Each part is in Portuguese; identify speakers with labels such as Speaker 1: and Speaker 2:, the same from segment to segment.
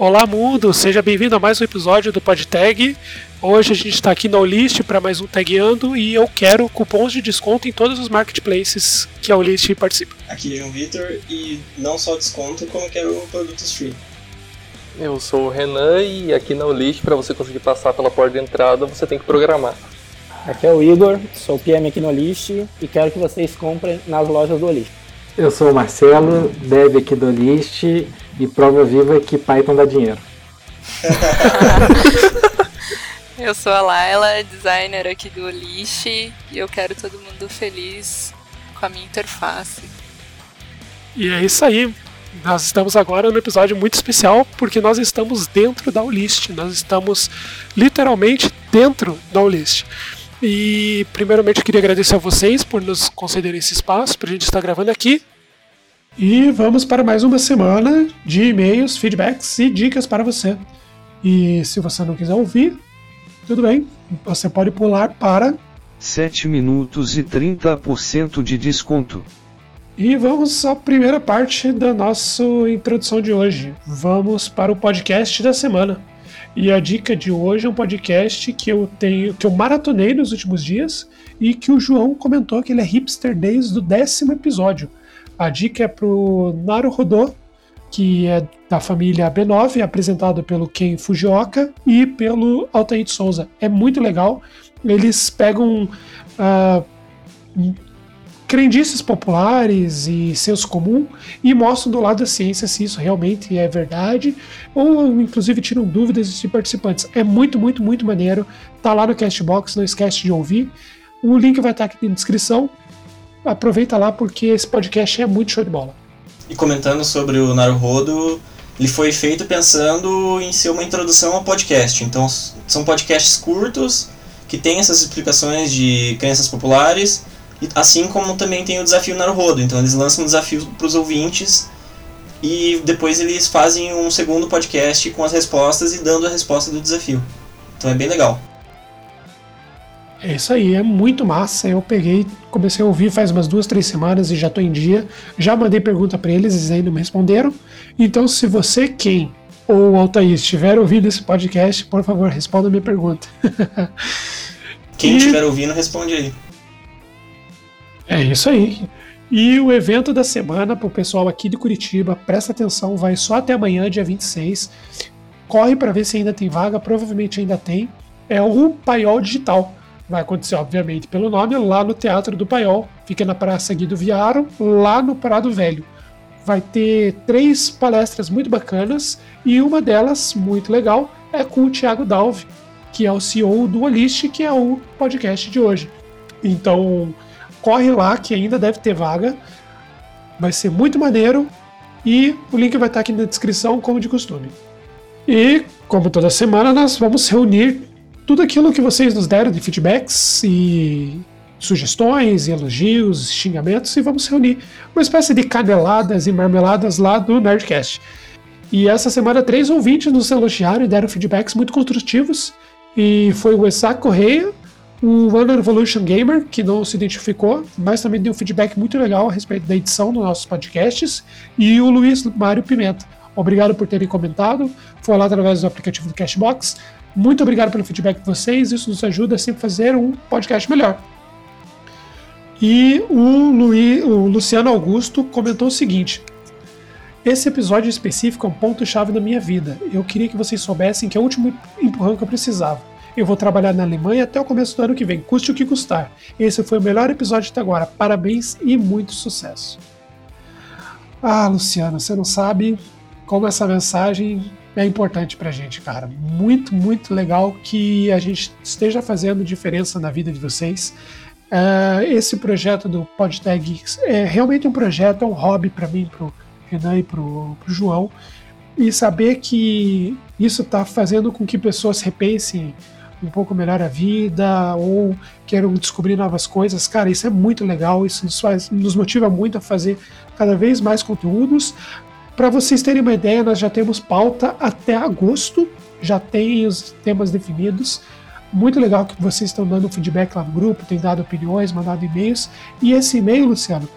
Speaker 1: Olá mundo, seja bem-vindo a mais um episódio do PodTag. Hoje a gente está aqui no List para mais um Tagueando e eu quero cupons de desconto em todos os marketplaces que a List participa.
Speaker 2: Aqui é o Vitor e não só desconto, como quero produtos free.
Speaker 3: Eu sou o Renan e aqui na List para você conseguir passar pela porta de entrada você tem que programar.
Speaker 4: Aqui é o Igor, sou PM aqui no List e quero que vocês comprem nas lojas do List.
Speaker 5: Eu sou o Marcelo, dev aqui do List e prova viva que Python dá dinheiro.
Speaker 6: eu sou a Laila, designer aqui do List e eu quero todo mundo feliz com a minha interface.
Speaker 1: E é isso aí. Nós estamos agora no episódio muito especial porque nós estamos dentro da Ulist. Nós estamos literalmente dentro da Ulist. E primeiramente eu queria agradecer a vocês por nos concederem esse espaço para a gente estar gravando aqui. E vamos para mais uma semana de e-mails, feedbacks e dicas para você. E se você não quiser ouvir, tudo bem, você pode pular para
Speaker 7: 7 minutos e 30% de desconto.
Speaker 1: E vamos à primeira parte da nossa introdução de hoje. Vamos para o podcast da semana. E a dica de hoje é um podcast que eu tenho, que eu maratonei nos últimos dias e que o João comentou que ele é hipster desde o décimo episódio. A dica é pro Naruhodô, que é da família B9, apresentado pelo Ken Fujioka e pelo Altair Souza. É muito legal. Eles pegam uh, crendices populares e senso comum e mostram do lado da ciência se isso realmente é verdade ou inclusive tiram dúvidas de participantes. É muito, muito, muito maneiro. Tá lá no Castbox, não esquece de ouvir. O link vai estar aqui na descrição. Aproveita lá porque esse podcast é muito show de bola.
Speaker 2: E comentando sobre o Naruhodo, ele foi feito pensando em ser uma introdução ao podcast. Então são podcasts curtos que têm essas explicações de crenças populares Assim como também tem o desafio Naruhodo. Então eles lançam um desafio para os ouvintes e depois eles fazem um segundo podcast com as respostas e dando a resposta do desafio. Então é bem legal.
Speaker 1: É isso aí, é muito massa. Eu peguei, comecei a ouvir faz umas duas, três semanas e já estou em dia. Já mandei pergunta para eles, eles ainda não me responderam. Então, se você, quem ou Altair estiver ouvindo esse podcast, por favor, responda a minha pergunta.
Speaker 2: quem estiver ouvindo, responde aí.
Speaker 1: É isso aí. E o evento da semana para o pessoal aqui de Curitiba, presta atenção, vai só até amanhã, dia 26. Corre para ver se ainda tem vaga, provavelmente ainda tem. É o Paiol Digital. Vai acontecer, obviamente, pelo nome, lá no Teatro do Paiol. Fica na Praça Guido Viaro, lá no Prado Velho. Vai ter três palestras muito bacanas e uma delas, muito legal, é com o Thiago Dalve, que é o CEO do Olist, que é o podcast de hoje. Então, corre lá que ainda deve ter vaga. Vai ser muito maneiro e o link vai estar aqui na descrição, como de costume. E, como toda semana, nós vamos reunir tudo aquilo que vocês nos deram de feedbacks e sugestões, e elogios, xingamentos e vamos reunir uma espécie de caneladas e marmeladas lá do Nerdcast. E essa semana, três ouvintes nos elogiaram e deram feedbacks muito construtivos. E foi o Isaac Correia, o One Evolution Gamer, que não se identificou, mas também deu um feedback muito legal a respeito da edição dos nossos podcasts, e o Luiz Mário Pimenta. Obrigado por terem comentado, foi lá através do aplicativo do Cashbox. Muito obrigado pelo feedback de vocês, isso nos ajuda a sempre fazer um podcast melhor. E o, Luiz, o Luciano Augusto comentou o seguinte: Esse episódio específico é um ponto-chave na minha vida. Eu queria que vocês soubessem que é o último empurrão que eu precisava. Eu vou trabalhar na Alemanha até o começo do ano que vem, custe o que custar. Esse foi o melhor episódio até agora. Parabéns e muito sucesso. Ah, Luciano, você não sabe como essa mensagem é importante pra gente, cara. Muito, muito legal que a gente esteja fazendo diferença na vida de vocês. Uh, esse projeto do PodTag é realmente um projeto, é um hobby para mim, pro Renan e pro, pro João. E saber que isso está fazendo com que pessoas repensem um pouco melhor a vida ou queiram descobrir novas coisas, cara, isso é muito legal, isso nos, faz, nos motiva muito a fazer cada vez mais conteúdos. Para vocês terem uma ideia, nós já temos pauta até agosto, já tem os temas definidos. Muito legal que vocês estão dando feedback lá no grupo, têm dado opiniões, mandado e-mails. E esse e-mail, Luciano,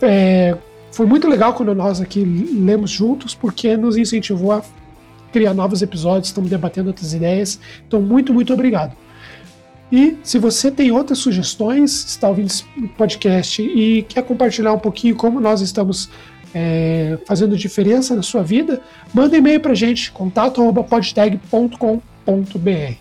Speaker 1: é, foi muito legal quando nós aqui lemos juntos, porque nos incentivou a cria novos episódios, estamos debatendo outras ideias. Então, muito, muito obrigado. E se você tem outras sugestões, está ouvindo esse podcast e quer compartilhar um pouquinho como nós estamos é, fazendo diferença na sua vida, manda e-mail para a gente, contato.podtag.com.br.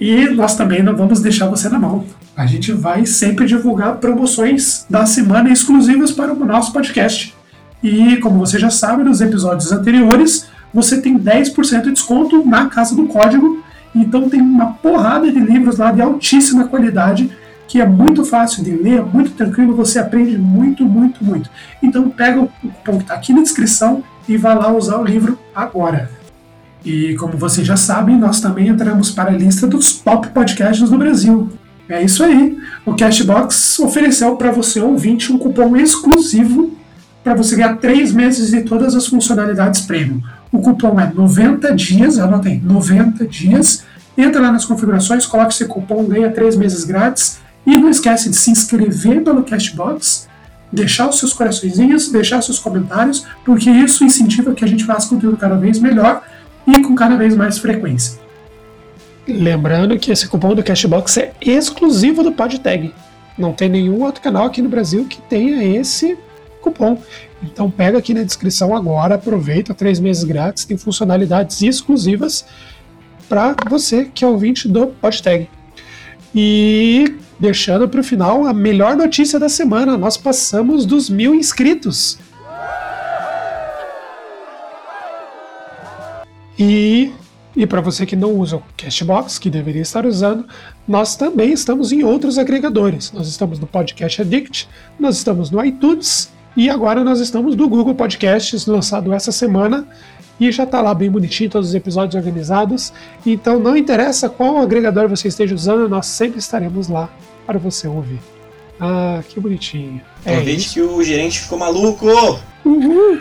Speaker 1: E nós também não vamos deixar você na mão. A gente vai sempre divulgar promoções da semana exclusivas para o nosso podcast. E como você já sabe, nos episódios anteriores, você tem 10% de desconto na casa do código. Então tem uma porrada de livros lá de altíssima qualidade que é muito fácil de ler, muito tranquilo, você aprende muito, muito, muito. Então pega o cupom que está aqui na descrição e vá lá usar o livro agora. E como vocês já sabem, nós também entramos para a lista dos top podcasts do Brasil. É isso aí. O Cashbox ofereceu para você ouvinte um cupom exclusivo para você ganhar três meses de todas as funcionalidades premium. O cupom é 90 dias, anota aí, 90 dias. Entra lá nas configurações, coloque esse cupom, ganha três meses grátis e não esquece de se inscrever pelo Cashbox, deixar os seus coraçõezinhos, deixar seus comentários, porque isso incentiva que a gente faça conteúdo cada vez melhor e com cada vez mais frequência. Lembrando que esse cupom do Cashbox é exclusivo do PodTag. Não tem nenhum outro canal aqui no Brasil que tenha esse cupom. Então pega aqui na descrição agora, aproveita três meses grátis, tem funcionalidades exclusivas para você que é ouvinte do PodTag. E deixando para o final a melhor notícia da semana: nós passamos dos mil inscritos. E, e para você que não usa o Cashbox, que deveria estar usando, nós também estamos em outros agregadores. Nós estamos no Podcast Addict, nós estamos no iTunes e agora nós estamos no Google Podcasts, lançado essa semana e já está lá bem bonitinho, todos os episódios organizados. Então não interessa qual agregador você esteja usando, nós sempre estaremos lá para você ouvir. Ah, que bonitinho.
Speaker 2: É Convite que o gerente ficou maluco!
Speaker 1: Uhul.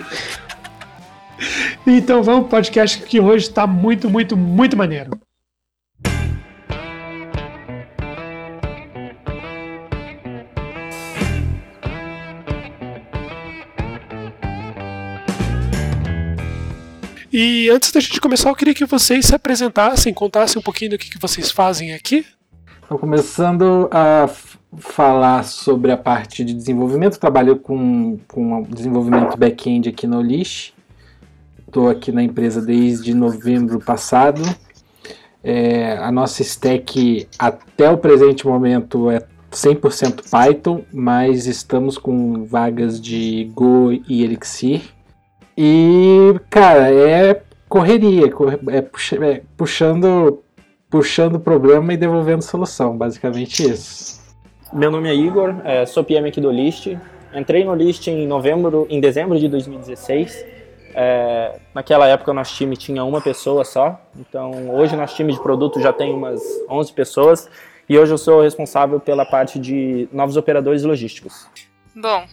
Speaker 1: Então vamos pro podcast que hoje está muito, muito, muito maneiro. E antes da gente começar, eu queria que vocês se apresentassem, contassem um pouquinho do que, que vocês fazem aqui.
Speaker 5: Então, começando a falar sobre a parte de desenvolvimento, trabalho com, com desenvolvimento back-end aqui no Olish. Estou aqui na empresa desde novembro passado. É, a nossa stack até o presente momento é 100% Python, mas estamos com vagas de Go e Elixir. E, cara, é correria, é, puxa, é puxando puxando problema e devolvendo solução, basicamente isso.
Speaker 4: Meu nome é Igor, é, sou PM aqui do List. Entrei no List em novembro, em dezembro de 2016. É, naquela época o nosso time tinha uma pessoa só, então hoje nosso time de produto já tem umas 11 pessoas e hoje eu sou responsável pela parte de novos operadores logísticos.
Speaker 6: Bom,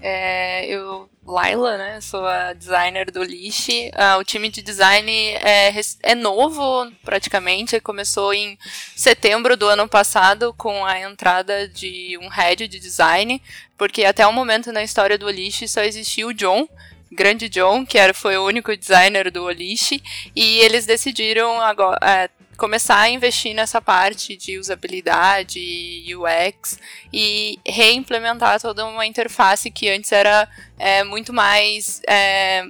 Speaker 6: é, eu Laila, né? Sou a designer do Lixe. Ah, o time de design é, é novo, praticamente. Começou em setembro do ano passado com a entrada de um head de design, porque até o momento na história do Lixe só existia o John, grande John, que era, foi o único designer do Olish, e eles decidiram agora, é, começar a investir nessa parte de usabilidade, UX e reimplementar toda uma interface que antes era é, muito mais é,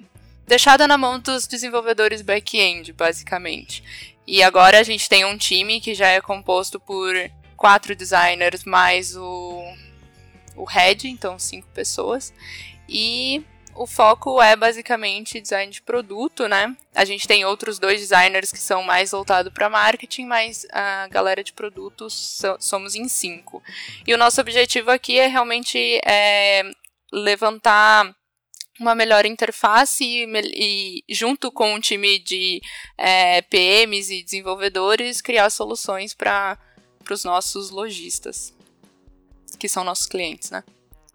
Speaker 6: deixada na mão dos desenvolvedores back-end, basicamente. E agora a gente tem um time que já é composto por quatro designers mais o, o head, então cinco pessoas. E o foco é basicamente design de produto, né? A gente tem outros dois designers que são mais voltados para marketing, mas a galera de produtos somos em cinco. E o nosso objetivo aqui é realmente é, levantar uma melhor interface e, e, junto com um time de é, PMs e desenvolvedores, criar soluções para os nossos lojistas, que são nossos clientes, né?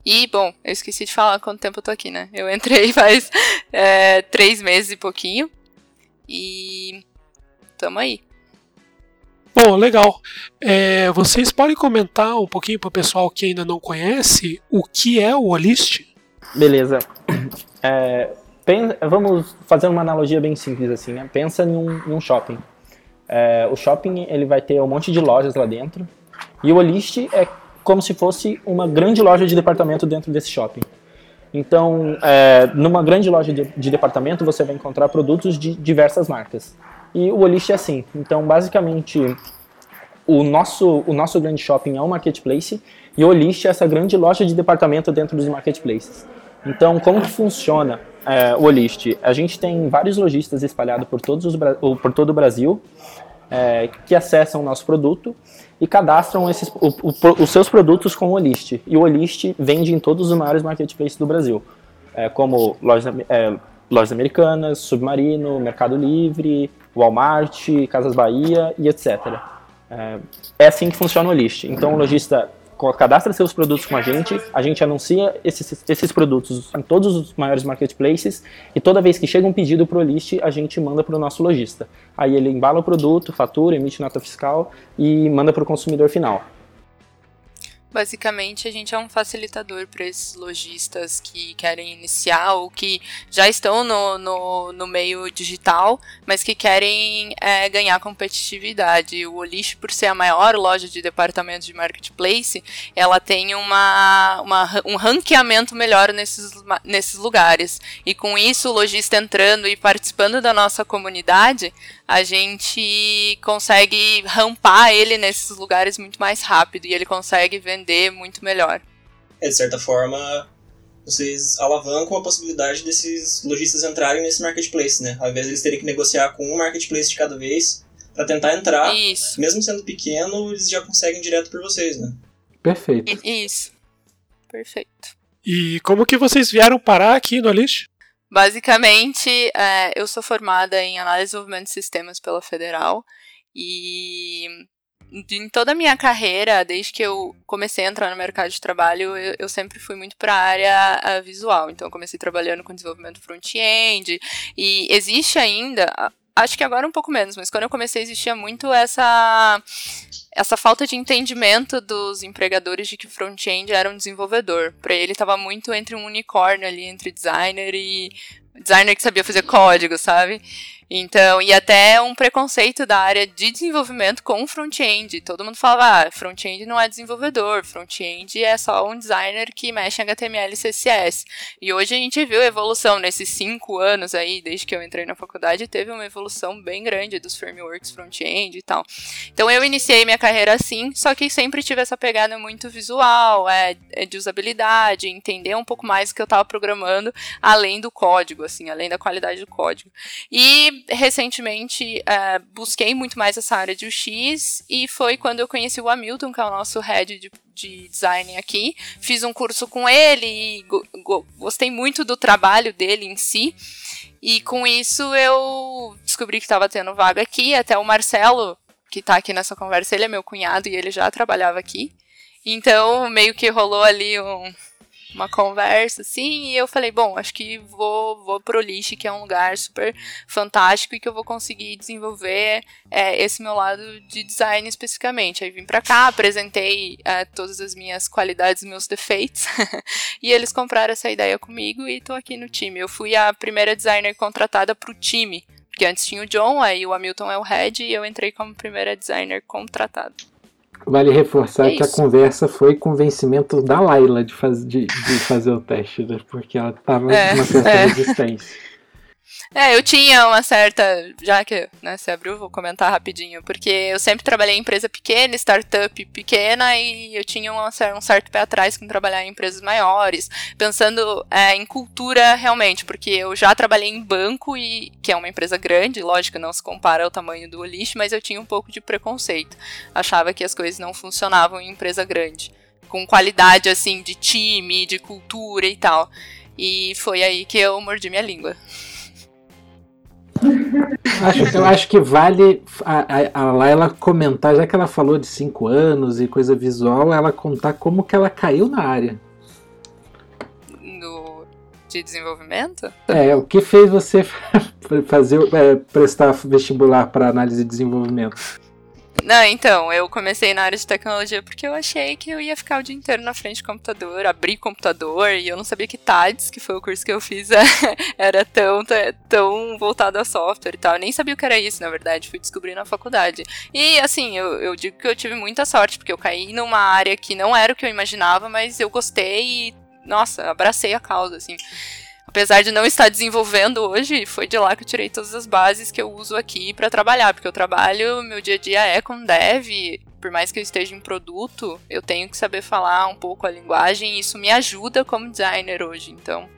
Speaker 6: E, bom, eu esqueci de falar quanto tempo eu tô aqui, né? Eu entrei faz é, três meses e pouquinho. E. tamo aí.
Speaker 1: Bom, legal. É, vocês podem comentar um pouquinho para o pessoal que ainda não conhece o que é o Olist?
Speaker 4: Beleza. É, vamos fazer uma analogia bem simples assim, né? Pensa em um, em um shopping. É, o shopping ele vai ter um monte de lojas lá dentro e o Olist é como se fosse uma grande loja de departamento dentro desse shopping. Então, é, numa grande loja de, de departamento você vai encontrar produtos de diversas marcas. E o Olist é assim. Então, basicamente, o nosso, o nosso grande shopping é um marketplace e o Olist é essa grande loja de departamento dentro dos marketplaces. Então, como que funciona é, o Olist? A gente tem vários lojistas espalhados por, todos os, por todo o Brasil é, que acessam o nosso produto e cadastram esses, o- o- os seus produtos com o Olist. E o Olist vende em todos os maiores marketplaces do Brasil, é, como lojas, é, lojas americanas, Submarino, Mercado Livre, Walmart, Casas Bahia e etc. É, é assim que funciona o Olist. Então o lojista cadastra seus produtos com a gente, a gente anuncia esses, esses produtos em todos os maiores marketplaces e toda vez que chega um pedido para o List, a gente manda para o nosso lojista. Aí ele embala o produto, fatura, emite nota fiscal e manda para o consumidor final.
Speaker 6: Basicamente, a gente é um facilitador para esses lojistas que querem iniciar ou que já estão no, no, no meio digital, mas que querem é, ganhar competitividade. O Olish, por ser a maior loja de departamento de marketplace, ela tem uma, uma, um ranqueamento melhor nesses, nesses lugares. E com isso, o lojista entrando e participando da nossa comunidade, a gente consegue rampar ele nesses lugares muito mais rápido e ele consegue vender muito melhor.
Speaker 2: É, de certa forma, vocês alavancam a possibilidade desses lojistas entrarem nesse marketplace, né? Ao invés de eles terem que negociar com um marketplace de cada vez, para tentar entrar,
Speaker 6: Isso,
Speaker 2: mesmo sendo pequeno, eles já conseguem direto por vocês, né?
Speaker 5: Perfeito.
Speaker 6: isso. Perfeito.
Speaker 1: E como que vocês vieram parar aqui no Alish?
Speaker 6: Basicamente, é, eu sou formada em análise e desenvolvimento de sistemas pela Federal e em toda a minha carreira, desde que eu comecei a entrar no mercado de trabalho, eu, eu sempre fui muito para a área visual. Então, eu comecei trabalhando com desenvolvimento front-end e existe ainda, acho que agora um pouco menos, mas quando eu comecei existia muito essa essa falta de entendimento dos empregadores de que front-end era um desenvolvedor. Para ele estava muito entre um unicórnio ali entre designer e designer que sabia fazer código, sabe? Então, e até um preconceito da área de desenvolvimento com front-end. Todo mundo falava, ah, front-end não é desenvolvedor, front-end é só um designer que mexe em HTML e CSS. E hoje a gente viu a evolução nesses cinco anos aí, desde que eu entrei na faculdade, teve uma evolução bem grande dos frameworks front-end e tal. Então eu iniciei minha carreira assim, só que sempre tive essa pegada muito visual, é, é de usabilidade, entender um pouco mais o que eu estava programando, além do código, assim, além da qualidade do código. E recentemente é, busquei muito mais essa área de UX e foi quando eu conheci o Hamilton, que é o nosso head de, de design aqui. Fiz um curso com ele e go- go- gostei muito do trabalho dele em si. E com isso eu descobri que estava tendo vaga aqui, até o Marcelo, que tá aqui nessa conversa, ele é meu cunhado e ele já trabalhava aqui. Então, meio que rolou ali um- uma conversa, assim, e eu falei, bom, acho que vou, vou pro Lixe, que é um lugar super fantástico e que eu vou conseguir desenvolver é, esse meu lado de design especificamente. Aí vim pra cá, apresentei é, todas as minhas qualidades meus defeitos, e eles compraram essa ideia comigo e tô aqui no time. Eu fui a primeira designer contratada pro time, porque antes tinha o John, aí o Hamilton é o head, e eu entrei como primeira designer contratada.
Speaker 5: Vale reforçar
Speaker 6: É
Speaker 5: que a conversa foi convencimento da Laila de, faz, de, de fazer o teste, né? Porque ela tava
Speaker 6: É,
Speaker 5: com uma certa
Speaker 6: é.
Speaker 5: resistência.
Speaker 6: É, eu tinha uma certa. Já que né, se abriu, vou comentar rapidinho. Porque eu sempre trabalhei em empresa pequena, startup pequena, e eu tinha cer- um certo pé atrás com trabalhar em empresas maiores, pensando é, em cultura realmente, porque eu já trabalhei em banco, e que é uma empresa grande, lógico, não se compara ao tamanho do Olish, mas eu tinha um pouco de preconceito. Achava que as coisas não funcionavam em empresa grande, com qualidade assim de time, de cultura e tal. E foi aí que eu mordi minha língua.
Speaker 5: Acho, eu acho que vale a, a, a Laila comentar, já que ela falou de 5 anos e coisa visual, ela contar como que ela caiu na área.
Speaker 6: no, de desenvolvimento?
Speaker 5: É, o que fez você fazer é, prestar vestibular para análise e desenvolvimento?
Speaker 6: Não, então, eu comecei na área de tecnologia porque eu achei que eu ia ficar o dia inteiro na frente do computador, abrir computador, e eu não sabia que TADS, que foi o curso que eu fiz, era tão, tão voltado a software e tal. Eu nem sabia o que era isso, na verdade, fui descobrir na faculdade. E, assim, eu, eu digo que eu tive muita sorte, porque eu caí numa área que não era o que eu imaginava, mas eu gostei e, nossa, abracei a causa, assim apesar de não estar desenvolvendo hoje, foi de lá que eu tirei todas as bases que eu uso aqui para trabalhar, porque eu trabalho, meu dia a dia é com dev, por mais que eu esteja em produto, eu tenho que saber falar um pouco a linguagem e isso me ajuda como designer hoje, então.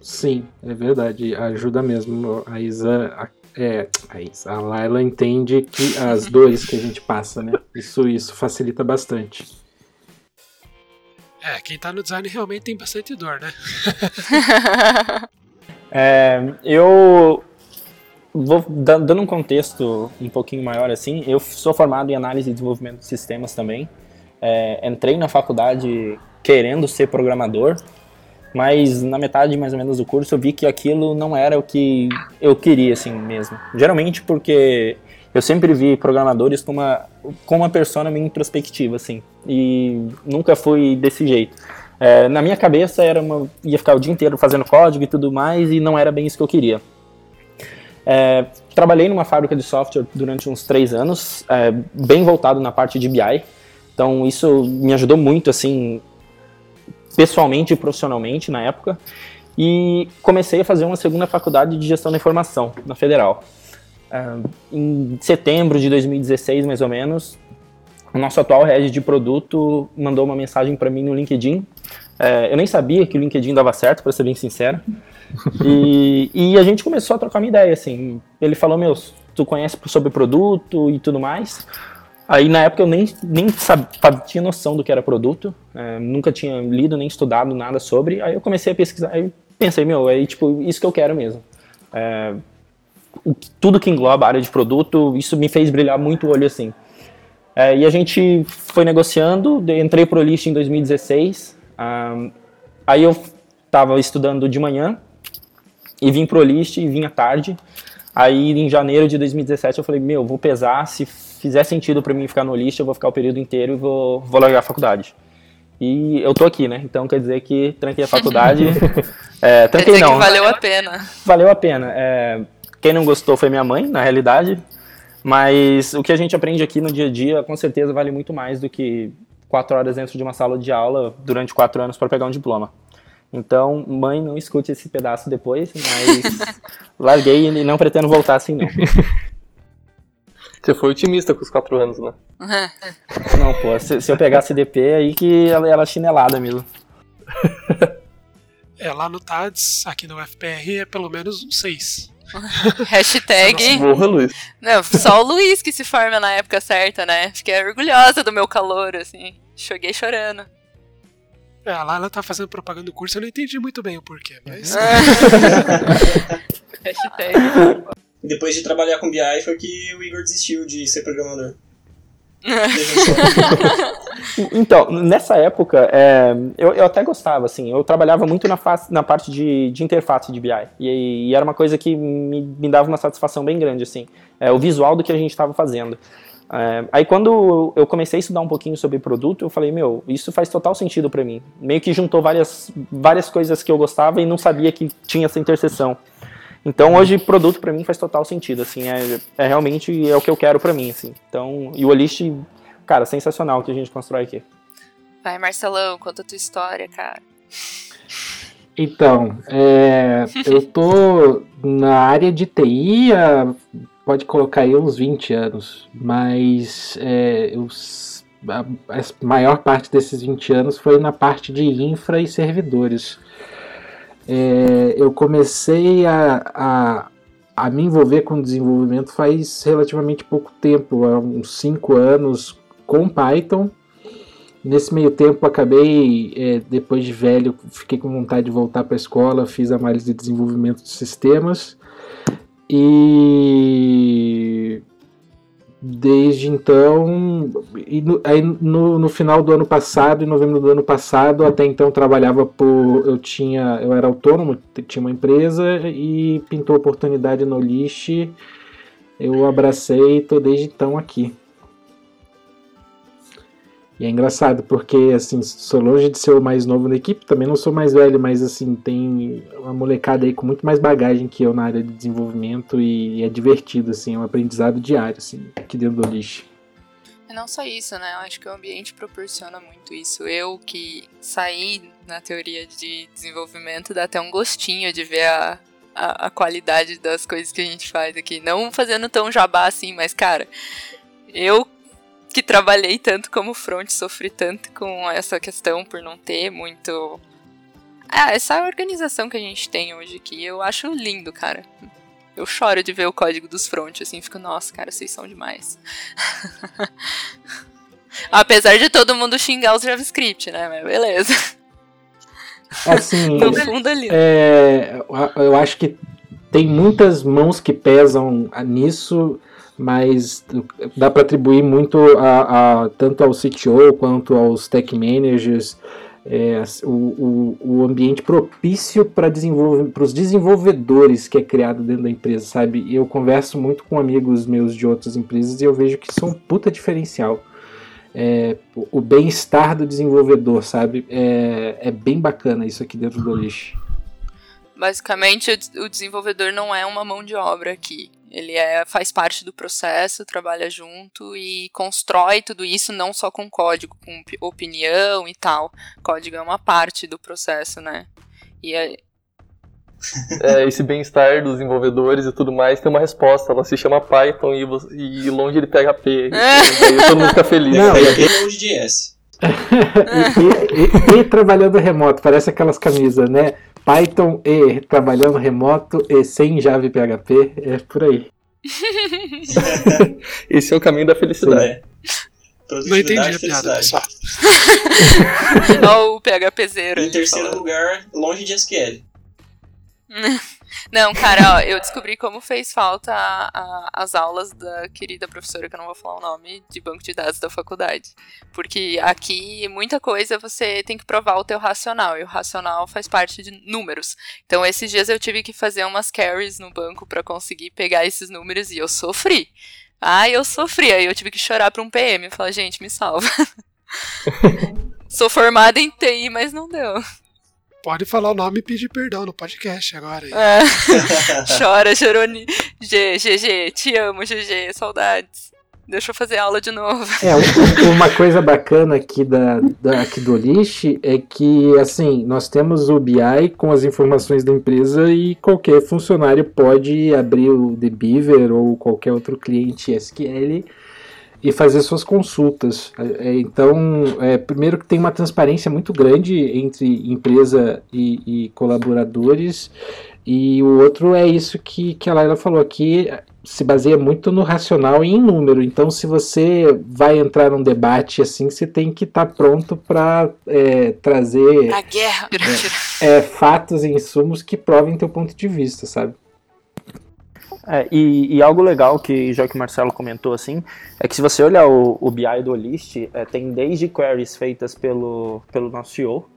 Speaker 5: Sim, é verdade, ajuda mesmo. A Isa, a, é, a Isa, a Laila entende que as dores que a gente passa, né? Isso, isso facilita bastante.
Speaker 1: É, quem tá no design realmente tem bastante dor, né?
Speaker 4: é, eu vou dando um contexto um pouquinho maior assim. Eu sou formado em análise e desenvolvimento de sistemas também. É, entrei na faculdade querendo ser programador, mas na metade mais ou menos do curso eu vi que aquilo não era o que eu queria assim mesmo. Geralmente porque eu sempre vi programadores com uma, com uma persona meio introspectiva, assim, e nunca fui desse jeito. É, na minha cabeça era uma, ia ficar o dia inteiro fazendo código e tudo mais, e não era bem isso que eu queria. É, trabalhei numa fábrica de software durante uns três anos, é, bem voltado na parte de BI, então isso me ajudou muito, assim, pessoalmente e profissionalmente na época, e comecei a fazer uma segunda faculdade de gestão da informação na Federal. Uh, em setembro de 2016, mais ou menos, o nosso atual head de produto mandou uma mensagem para mim no LinkedIn. Uh, eu nem sabia que o LinkedIn dava certo, para ser bem sincero. e, e, a gente começou a trocar uma ideia, assim. Ele falou, meu, tu conhece sobre produto e tudo mais. Aí na época eu nem, nem sabia, tinha noção do que era produto, uh, nunca tinha lido nem estudado nada sobre. Aí eu comecei a pesquisar, aí pensei, meu, é tipo isso que eu quero mesmo. Uh, o, tudo que engloba a área de produto, isso me fez brilhar muito o olho assim. É, e a gente foi negociando, entrei pro List em 2016, um, aí eu estava estudando de manhã e vim pro List e vim à tarde. Aí em janeiro de 2017 eu falei, meu, vou pesar, se fizer sentido para mim ficar no List, eu vou ficar o período inteiro e vou, vou largar a faculdade. E eu tô aqui, né? Então quer dizer que tranquei a faculdade. é, tranquei não. Que
Speaker 6: valeu a pena.
Speaker 4: Valeu a pena. É, quem não gostou foi minha mãe, na realidade. Mas o que a gente aprende aqui no dia a dia, com certeza, vale muito mais do que quatro horas dentro de uma sala de aula durante quatro anos para pegar um diploma. Então, mãe, não escute esse pedaço depois, mas larguei e não pretendo voltar assim, não.
Speaker 3: Você foi otimista com os quatro anos, né?
Speaker 4: Não, pô, se, se eu pegasse DP, aí que ela era chinelada mesmo.
Speaker 1: É, lá no TADS, aqui no FPR, é pelo menos um 6.
Speaker 6: Hashtag.
Speaker 3: Morra, Luiz.
Speaker 6: Não, só o Luiz que se forma na época certa, né? Fiquei orgulhosa do meu calor, assim. Cheguei chorando.
Speaker 1: É, lá ela tá fazendo propaganda do curso, eu não entendi muito bem o porquê, mas.
Speaker 6: Hashtag.
Speaker 2: Depois de trabalhar com BI foi que o Igor desistiu de ser programador.
Speaker 4: então, nessa época, é, eu, eu, até gostava, assim, eu trabalhava muito na, face, na parte de, de, interface de BI, e, e, era uma coisa que me, me, dava uma satisfação bem grande, assim, é, o visual do que a gente estava fazendo. É, aí quando eu comecei a estudar um pouquinho sobre produto, eu falei, meu, isso faz total sentido para mim. Meio que juntou várias, várias coisas que eu gostava e não sabia que tinha essa interseção. Então hoje produto para mim faz total sentido, assim, é, é realmente é o que eu quero para mim, assim. Então, e o Olist, cara, sensacional que a gente constrói aqui.
Speaker 6: Vai, Marcelão, conta a tua história, cara.
Speaker 5: Então, é, eu tô na área de TI há, pode colocar aí uns 20 anos, mas é, eu, a, a maior parte desses 20 anos foi na parte de infra e servidores é, eu comecei a, a, a, me envolver com desenvolvimento faz relativamente pouco tempo, há uns 5 anos, com Python. Nesse meio tempo, acabei, é, depois de velho, fiquei com vontade de voltar para a escola, fiz análise de desenvolvimento de sistemas. E Desde então, e no, aí no, no, final do ano passado, em novembro do ano passado, até então trabalhava por. Eu tinha. Eu era autônomo, tinha uma empresa e pintou oportunidade no Lixe eu abracei e tô desde então aqui. E é engraçado porque, assim, sou longe de ser o mais novo da equipe, também não sou mais velho, mas, assim, tem uma molecada aí com muito mais bagagem que eu na área de desenvolvimento e, é divertido, assim, é um aprendizado diário, assim, aqui dentro do lixo.
Speaker 6: Não só isso, né? Eu acho que o ambiente proporciona muito isso. Eu que saí na teoria de desenvolvimento, dá até um gostinho de ver a, a, a qualidade das coisas que a gente faz aqui. Não fazendo tão jabá assim, mas, cara, eu que trabalhei tanto como front, sofri tanto com essa questão por não ter muito. Ah, essa organização que a gente tem hoje aqui, eu acho lindo, cara. Eu choro de ver o código dos front, assim, fico, nossa, cara, vocês são demais. Apesar de todo mundo xingar os JavaScript, né? Mas beleza.
Speaker 5: Assim, no fundo ali. É, eu acho que tem muitas mãos que pesam nisso mas dá para atribuir muito a, a, tanto ao CTO quanto aos tech managers é, o, o, o, ambiente propício para os desenvolvedores que é criado dentro da empresa, sabe? Eu converso muito com amigos meus de outras empresas e eu vejo que isso é um puta diferencial. É, o bem-estar do desenvolvedor, sabe? É, é bem bacana isso aqui dentro do lixo.
Speaker 6: Basicamente, o desenvolvedor não é uma mão de obra aqui. Ele é, faz parte do processo, trabalha junto e constrói tudo isso não só com código, com opinião e tal. código é uma parte do processo, né? E é...
Speaker 3: é esse bem-estar dos desenvolvedores e tudo mais tem uma resposta. Ela se chama Python e, e longe ele pega P. É. todo mundo fica feliz.
Speaker 2: Não, é longe de S.
Speaker 5: e, e, e, e trabalhando remoto, parece aquelas camisas, né? Python e trabalhando remoto e sem Java e PHP, é por aí.
Speaker 3: Esse é o caminho da felicidade.
Speaker 1: Não entendi a piada, só.
Speaker 6: Olha o PHP zero.
Speaker 2: Em terceiro falando. lugar, longe de SQL.
Speaker 6: Não, cara, ó, eu descobri como fez falta a, a, as aulas da querida professora, que eu não vou falar o nome, de banco de dados da faculdade. Porque aqui, muita coisa você tem que provar o teu racional, e o racional faz parte de números. Então, esses dias eu tive que fazer umas carries no banco para conseguir pegar esses números, e eu sofri. Ah, eu sofri, aí eu tive que chorar pra um PM, falar, gente, me salva. Sou formada em TI, mas não deu
Speaker 1: pode falar o nome e pedir perdão no podcast agora.
Speaker 6: É. Chora, Choroni. GG, te amo, GG, saudades. Deixa eu fazer aula de novo.
Speaker 5: É, uma coisa bacana aqui, da, da, aqui do Lish é que, assim, nós temos o BI com as informações da empresa e qualquer funcionário pode abrir o The Beaver ou qualquer outro cliente SQL e fazer suas consultas. É, é, então, é, primeiro que tem uma transparência muito grande entre empresa e, e, colaboradores, e o outro é isso que, que a Laila falou aqui, se baseia muito no racional e em número. Então, se você vai entrar num debate assim, você tem que estar tá pronto para é, trazer
Speaker 6: a guerra.
Speaker 5: É, é, fatos e insumos que provem teu ponto de vista, sabe?
Speaker 4: É, e, e, algo legal que o Marcelo comentou assim, é que se você olhar o, o BI do List, é, tem desde queries feitas pelo, pelo nosso CEO,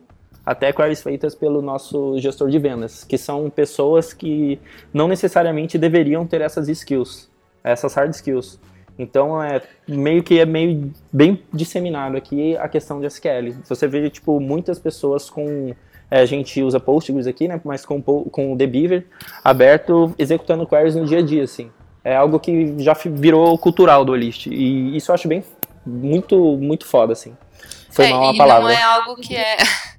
Speaker 4: até queries feitas pelo nosso gestor de vendas, que são pessoas que não necessariamente deveriam ter essas skills, essas hard skills. Então é meio que é meio bem disseminado aqui a questão de SQL. Você vê tipo muitas pessoas com a gente usa Postgres aqui, né? Mas com, com o The Beaver aberto, executando queries no dia a dia, assim. É algo que já virou cultural do Olist. E isso eu acho bem muito, muito foda, assim. Foi é, mal a palavra.
Speaker 6: Não é algo que é.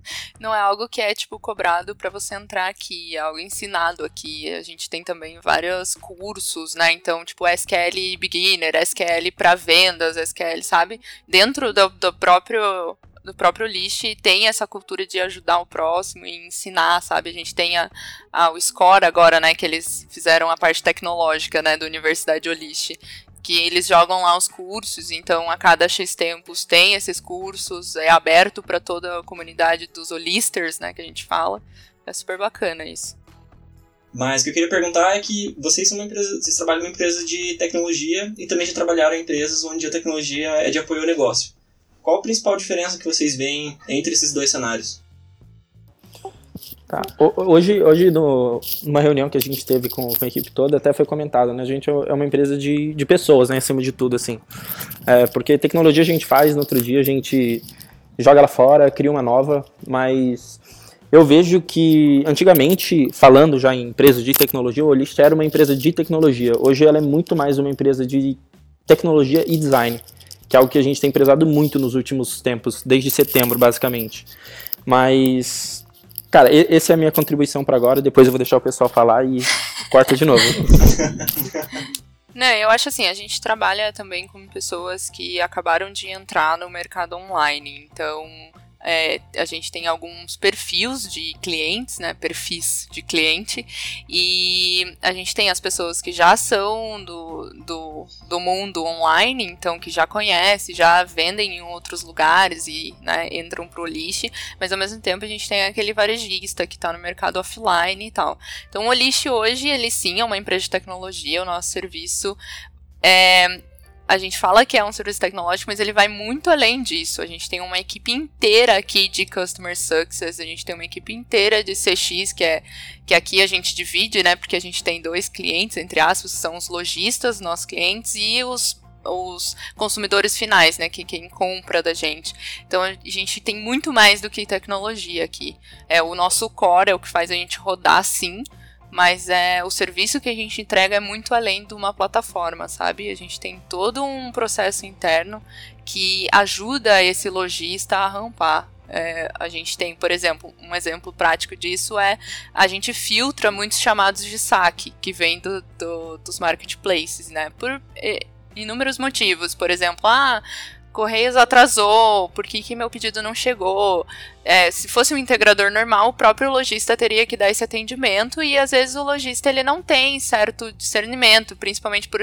Speaker 6: Não é algo que é, tipo, cobrado para você entrar aqui, é algo ensinado aqui. A gente tem também vários cursos, né? Então, tipo, SQL Beginner, SQL para vendas, SQL, sabe? Dentro do, do próprio do próprio List tem essa cultura de ajudar o próximo e ensinar, sabe? A gente tem a, a, o Score agora, né? Que eles fizeram a parte tecnológica, né? Da Universidade Olist. Que eles jogam lá os cursos, então a cada X tempos tem esses cursos, é aberto para toda a comunidade dos Olisters, né? Que a gente fala. É super bacana isso.
Speaker 2: Mas o que eu queria perguntar é que vocês são uma empresa, vocês trabalham numa empresa de tecnologia e também já trabalharam em empresas onde a tecnologia é de apoio ao negócio. Qual a principal diferença que vocês veem entre esses dois cenários?
Speaker 4: Tá. Hoje, hoje no, numa reunião que a gente teve com, com, a equipe toda, até foi comentado, né? A gente é uma empresa de, de pessoas, né? Acima de tudo, assim. É, porque tecnologia a gente faz, no outro dia a gente joga ela fora, cria uma nova, mas eu vejo que antigamente, falando já em empresa de tecnologia, o Olist era uma empresa de tecnologia. Hoje ela é muito mais uma empresa de tecnologia e design, que é algo que a gente tem prezado muito nos últimos tempos, desde setembro, basicamente. Mas Cara, essa é a minha contribuição para agora. Depois eu vou deixar o pessoal falar e corta de novo.
Speaker 6: Não, eu acho assim, a gente trabalha também com pessoas que acabaram de entrar no mercado online. Então, é, a gente tem alguns perfis de clientes, né? Perfis de cliente. E a gente tem as pessoas que já são do, do, do mundo online, então que já conhecem, já vendem em outros lugares e né, entram pro lixo. Mas ao mesmo tempo a gente tem aquele varejista que está no mercado offline e tal. Então o lixo hoje, ele sim é uma empresa de tecnologia, o nosso serviço é, a gente fala que é um serviço tecnológico, mas ele vai muito além disso. A gente tem uma equipe inteira aqui de Customer Success, a gente tem uma equipe inteira de CX, que é que aqui a gente divide, né? Porque a gente tem dois clientes, entre aspas, são os lojistas, nossos clientes, e os os consumidores finais, né, que quem compra da gente. Então a gente tem muito mais do que tecnologia aqui. É o nosso core é o que faz a gente rodar sim, mas é o serviço que a gente entrega é muito além de uma plataforma, sabe? A gente tem todo um processo interno que ajuda esse lojista a rampar. É, a gente tem, por exemplo, um exemplo prático disso é a gente filtra muitos chamados de saque que vêm do, do, dos marketplaces, né? Por é, inúmeros motivos. Por exemplo, ah, Correios atrasou, por que, que meu pedido não chegou? É, se fosse um integrador normal, o próprio lojista teria que dar esse atendimento e às vezes o lojista ele não tem certo discernimento, principalmente por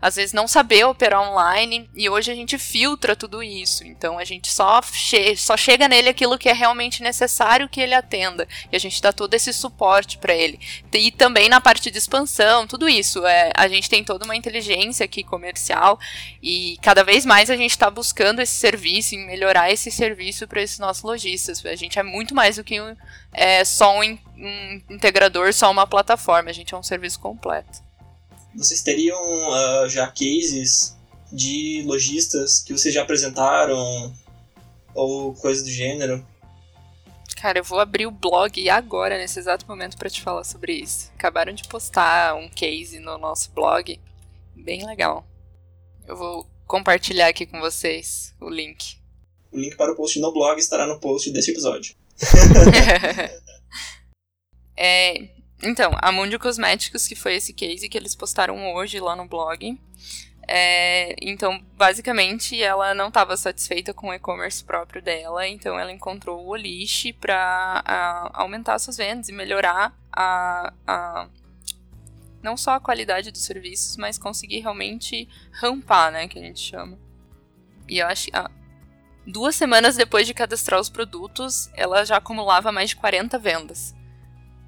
Speaker 6: às vezes não saber operar online e hoje a gente filtra tudo isso, então a gente só, che só chega nele aquilo que é realmente necessário que ele atenda e a gente dá todo esse suporte para ele. E também na parte de expansão, tudo isso, é, a gente tem toda uma inteligência aqui comercial e cada vez mais a gente está buscando esse serviço e melhorar esse serviço para esses nossos lojistas. A gente é muito mais do que um, é, só um, um integrador, só uma plataforma. A gente é um serviço completo.
Speaker 2: Vocês teriam uh, já cases de lojistas que vocês já apresentaram ou coisa do gênero?
Speaker 6: Cara, eu vou abrir o blog agora, nesse exato momento, para te falar sobre isso. Acabaram de postar um case no nosso blog. Bem legal. Eu vou compartilhar aqui com vocês o link.
Speaker 2: O link para o post no blog estará no post desse episódio.
Speaker 6: é, então, a Mundo Cosméticos, que foi esse case que eles postaram hoje lá no blog. É, então, basicamente, ela não estava satisfeita com o e-commerce próprio dela, então ela encontrou o Olish para aumentar suas vendas e melhorar a, a, não só a qualidade dos serviços, mas conseguir realmente rampar, né, que a gente chama. E eu acho, Duas semanas depois de cadastrar os produtos, ela já acumulava mais de 40 vendas.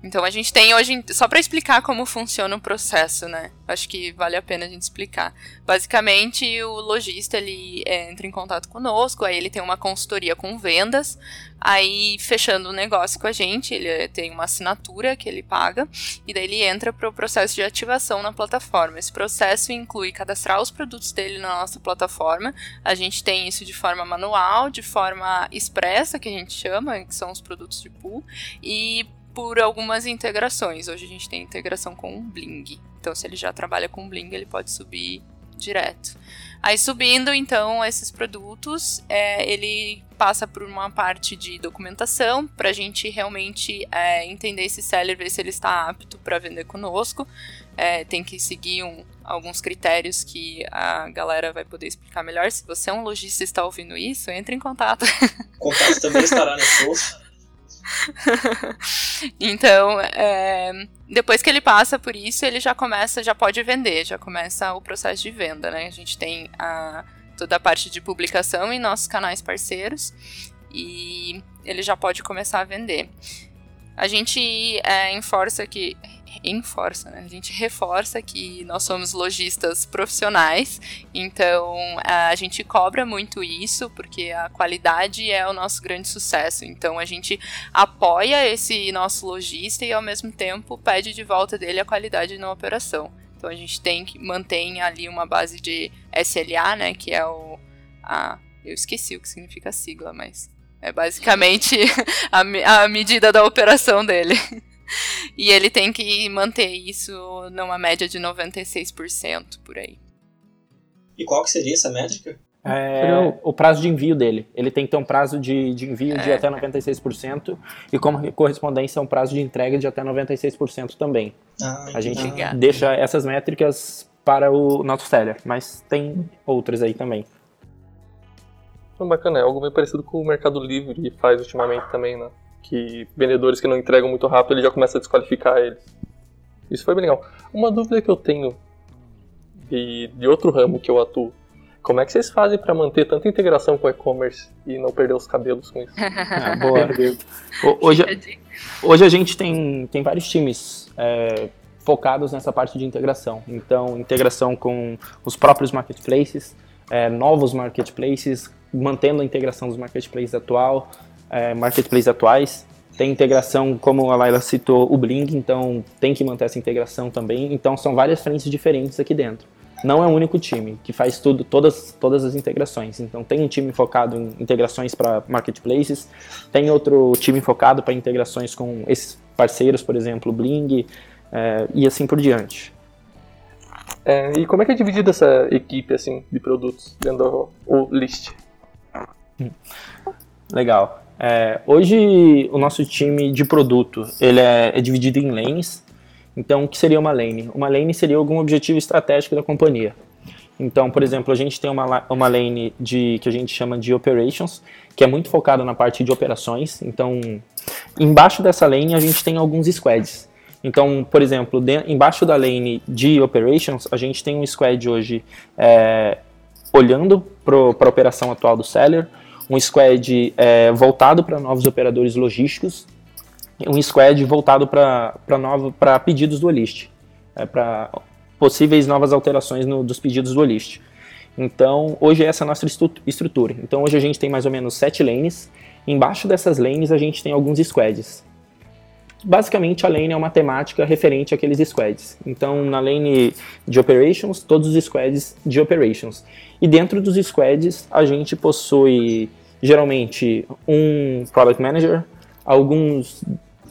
Speaker 6: Então a gente tem hoje, só para explicar como funciona o processo, né? Acho que vale a pena a gente explicar. Basicamente, o lojista ele é, entra em contato conosco, aí ele tem uma consultoria com vendas, aí fechando o negócio com a gente, ele tem uma assinatura que ele paga, e daí ele entra para o processo de ativação na plataforma. Esse processo inclui cadastrar os produtos dele na nossa plataforma. A gente tem isso de forma manual, de forma expressa, que a gente chama, que são os produtos de pool, e por algumas integrações. Hoje a gente tem integração com o Bling. Então, se ele já trabalha com Bling, ele pode subir direto. Aí subindo então esses produtos, é, ele passa por uma parte de documentação para a gente realmente é, entender esse seller, ver se ele está apto para vender conosco. É, tem que seguir um, alguns critérios que a galera vai poder explicar melhor. Se você é um lojista e está ouvindo isso, entre em contato.
Speaker 2: O contato também estará no post.
Speaker 6: então, é, depois que ele passa por isso, ele já começa, já pode vender, já começa o processo de venda, né? A gente tem a, toda a parte de publicação em nossos canais parceiros e ele já pode começar a vender. A gente é, enforça que reforça, né? A gente reforça que nós somos lojistas profissionais, então a gente cobra muito isso, porque a qualidade é o nosso grande sucesso. Então a gente apoia esse nosso lojista e ao mesmo tempo pede de volta dele a qualidade na operação. Então a gente tem que mantém ali uma base de SLA, né, que é o a eu esqueci o que significa a sigla, mas é basicamente a, a medida da operação dele. E ele tem que manter isso numa média de 96% por aí.
Speaker 2: E qual que seria essa métrica?
Speaker 4: É, o prazo de envio dele. Ele tem que ter um prazo de, de envio de é. até 96% e como correspondência um prazo de entrega de até 96% também. Ah, a gente obrigada. deixa essas métricas para o nosso seller, mas tem outras aí também.
Speaker 3: Bacana, é algo meio parecido com o Mercado Livre faz ultimamente também, né? Que vendedores que não entregam muito rápido, ele já começa a desqualificar eles. Isso foi bem legal. Uma dúvida que eu tenho de, de outro ramo que eu atuo como é que vocês fazem para manter tanta integração com o e-commerce e não perder os cabelos com isso?
Speaker 4: ah, boa. hoje, hoje a gente tem, tem vários times é, focados nessa parte de integração. Então, integração com os próprios marketplaces, é, novos marketplaces, mantendo a integração dos marketplaces atual, é, marketplaces atuais. Tem integração, como a Laila citou, o Bling, então tem que manter essa integração também. Então, são várias frentes diferentes aqui dentro não é um único time que faz tudo, todas, todas as integrações. Então tem um time focado em integrações para marketplaces, tem outro time focado para integrações com esses parceiros, por exemplo, Bling, é, e assim por diante.
Speaker 3: É, e como é que é dividida essa equipe assim de produtos dentro do list?
Speaker 4: Legal. É, hoje o nosso time de produto ele é, é dividido em lanes então, o que seria uma lane? Uma lane seria algum objetivo estratégico da companhia. Então, por exemplo, a gente tem uma, uma lane de, que a gente chama de operations, que é muito focada na parte de operações. Então, embaixo dessa lane a gente tem alguns squads. Então, por exemplo, de, embaixo da lane de operations, a gente tem um squad hoje é, olhando para a operação atual do seller, um squad é, voltado para novos operadores logísticos um squad voltado para pedidos do list, é, para possíveis novas alterações no, dos pedidos do list. Então, hoje essa é a nossa estrutura. Então, hoje a gente tem mais ou menos sete lanes. Embaixo dessas lanes, a gente tem alguns squads. Basicamente, a lane é uma temática referente àqueles squads. Então, na lane de operations, todos os squads de operations. E dentro dos squads, a gente possui geralmente um product manager, alguns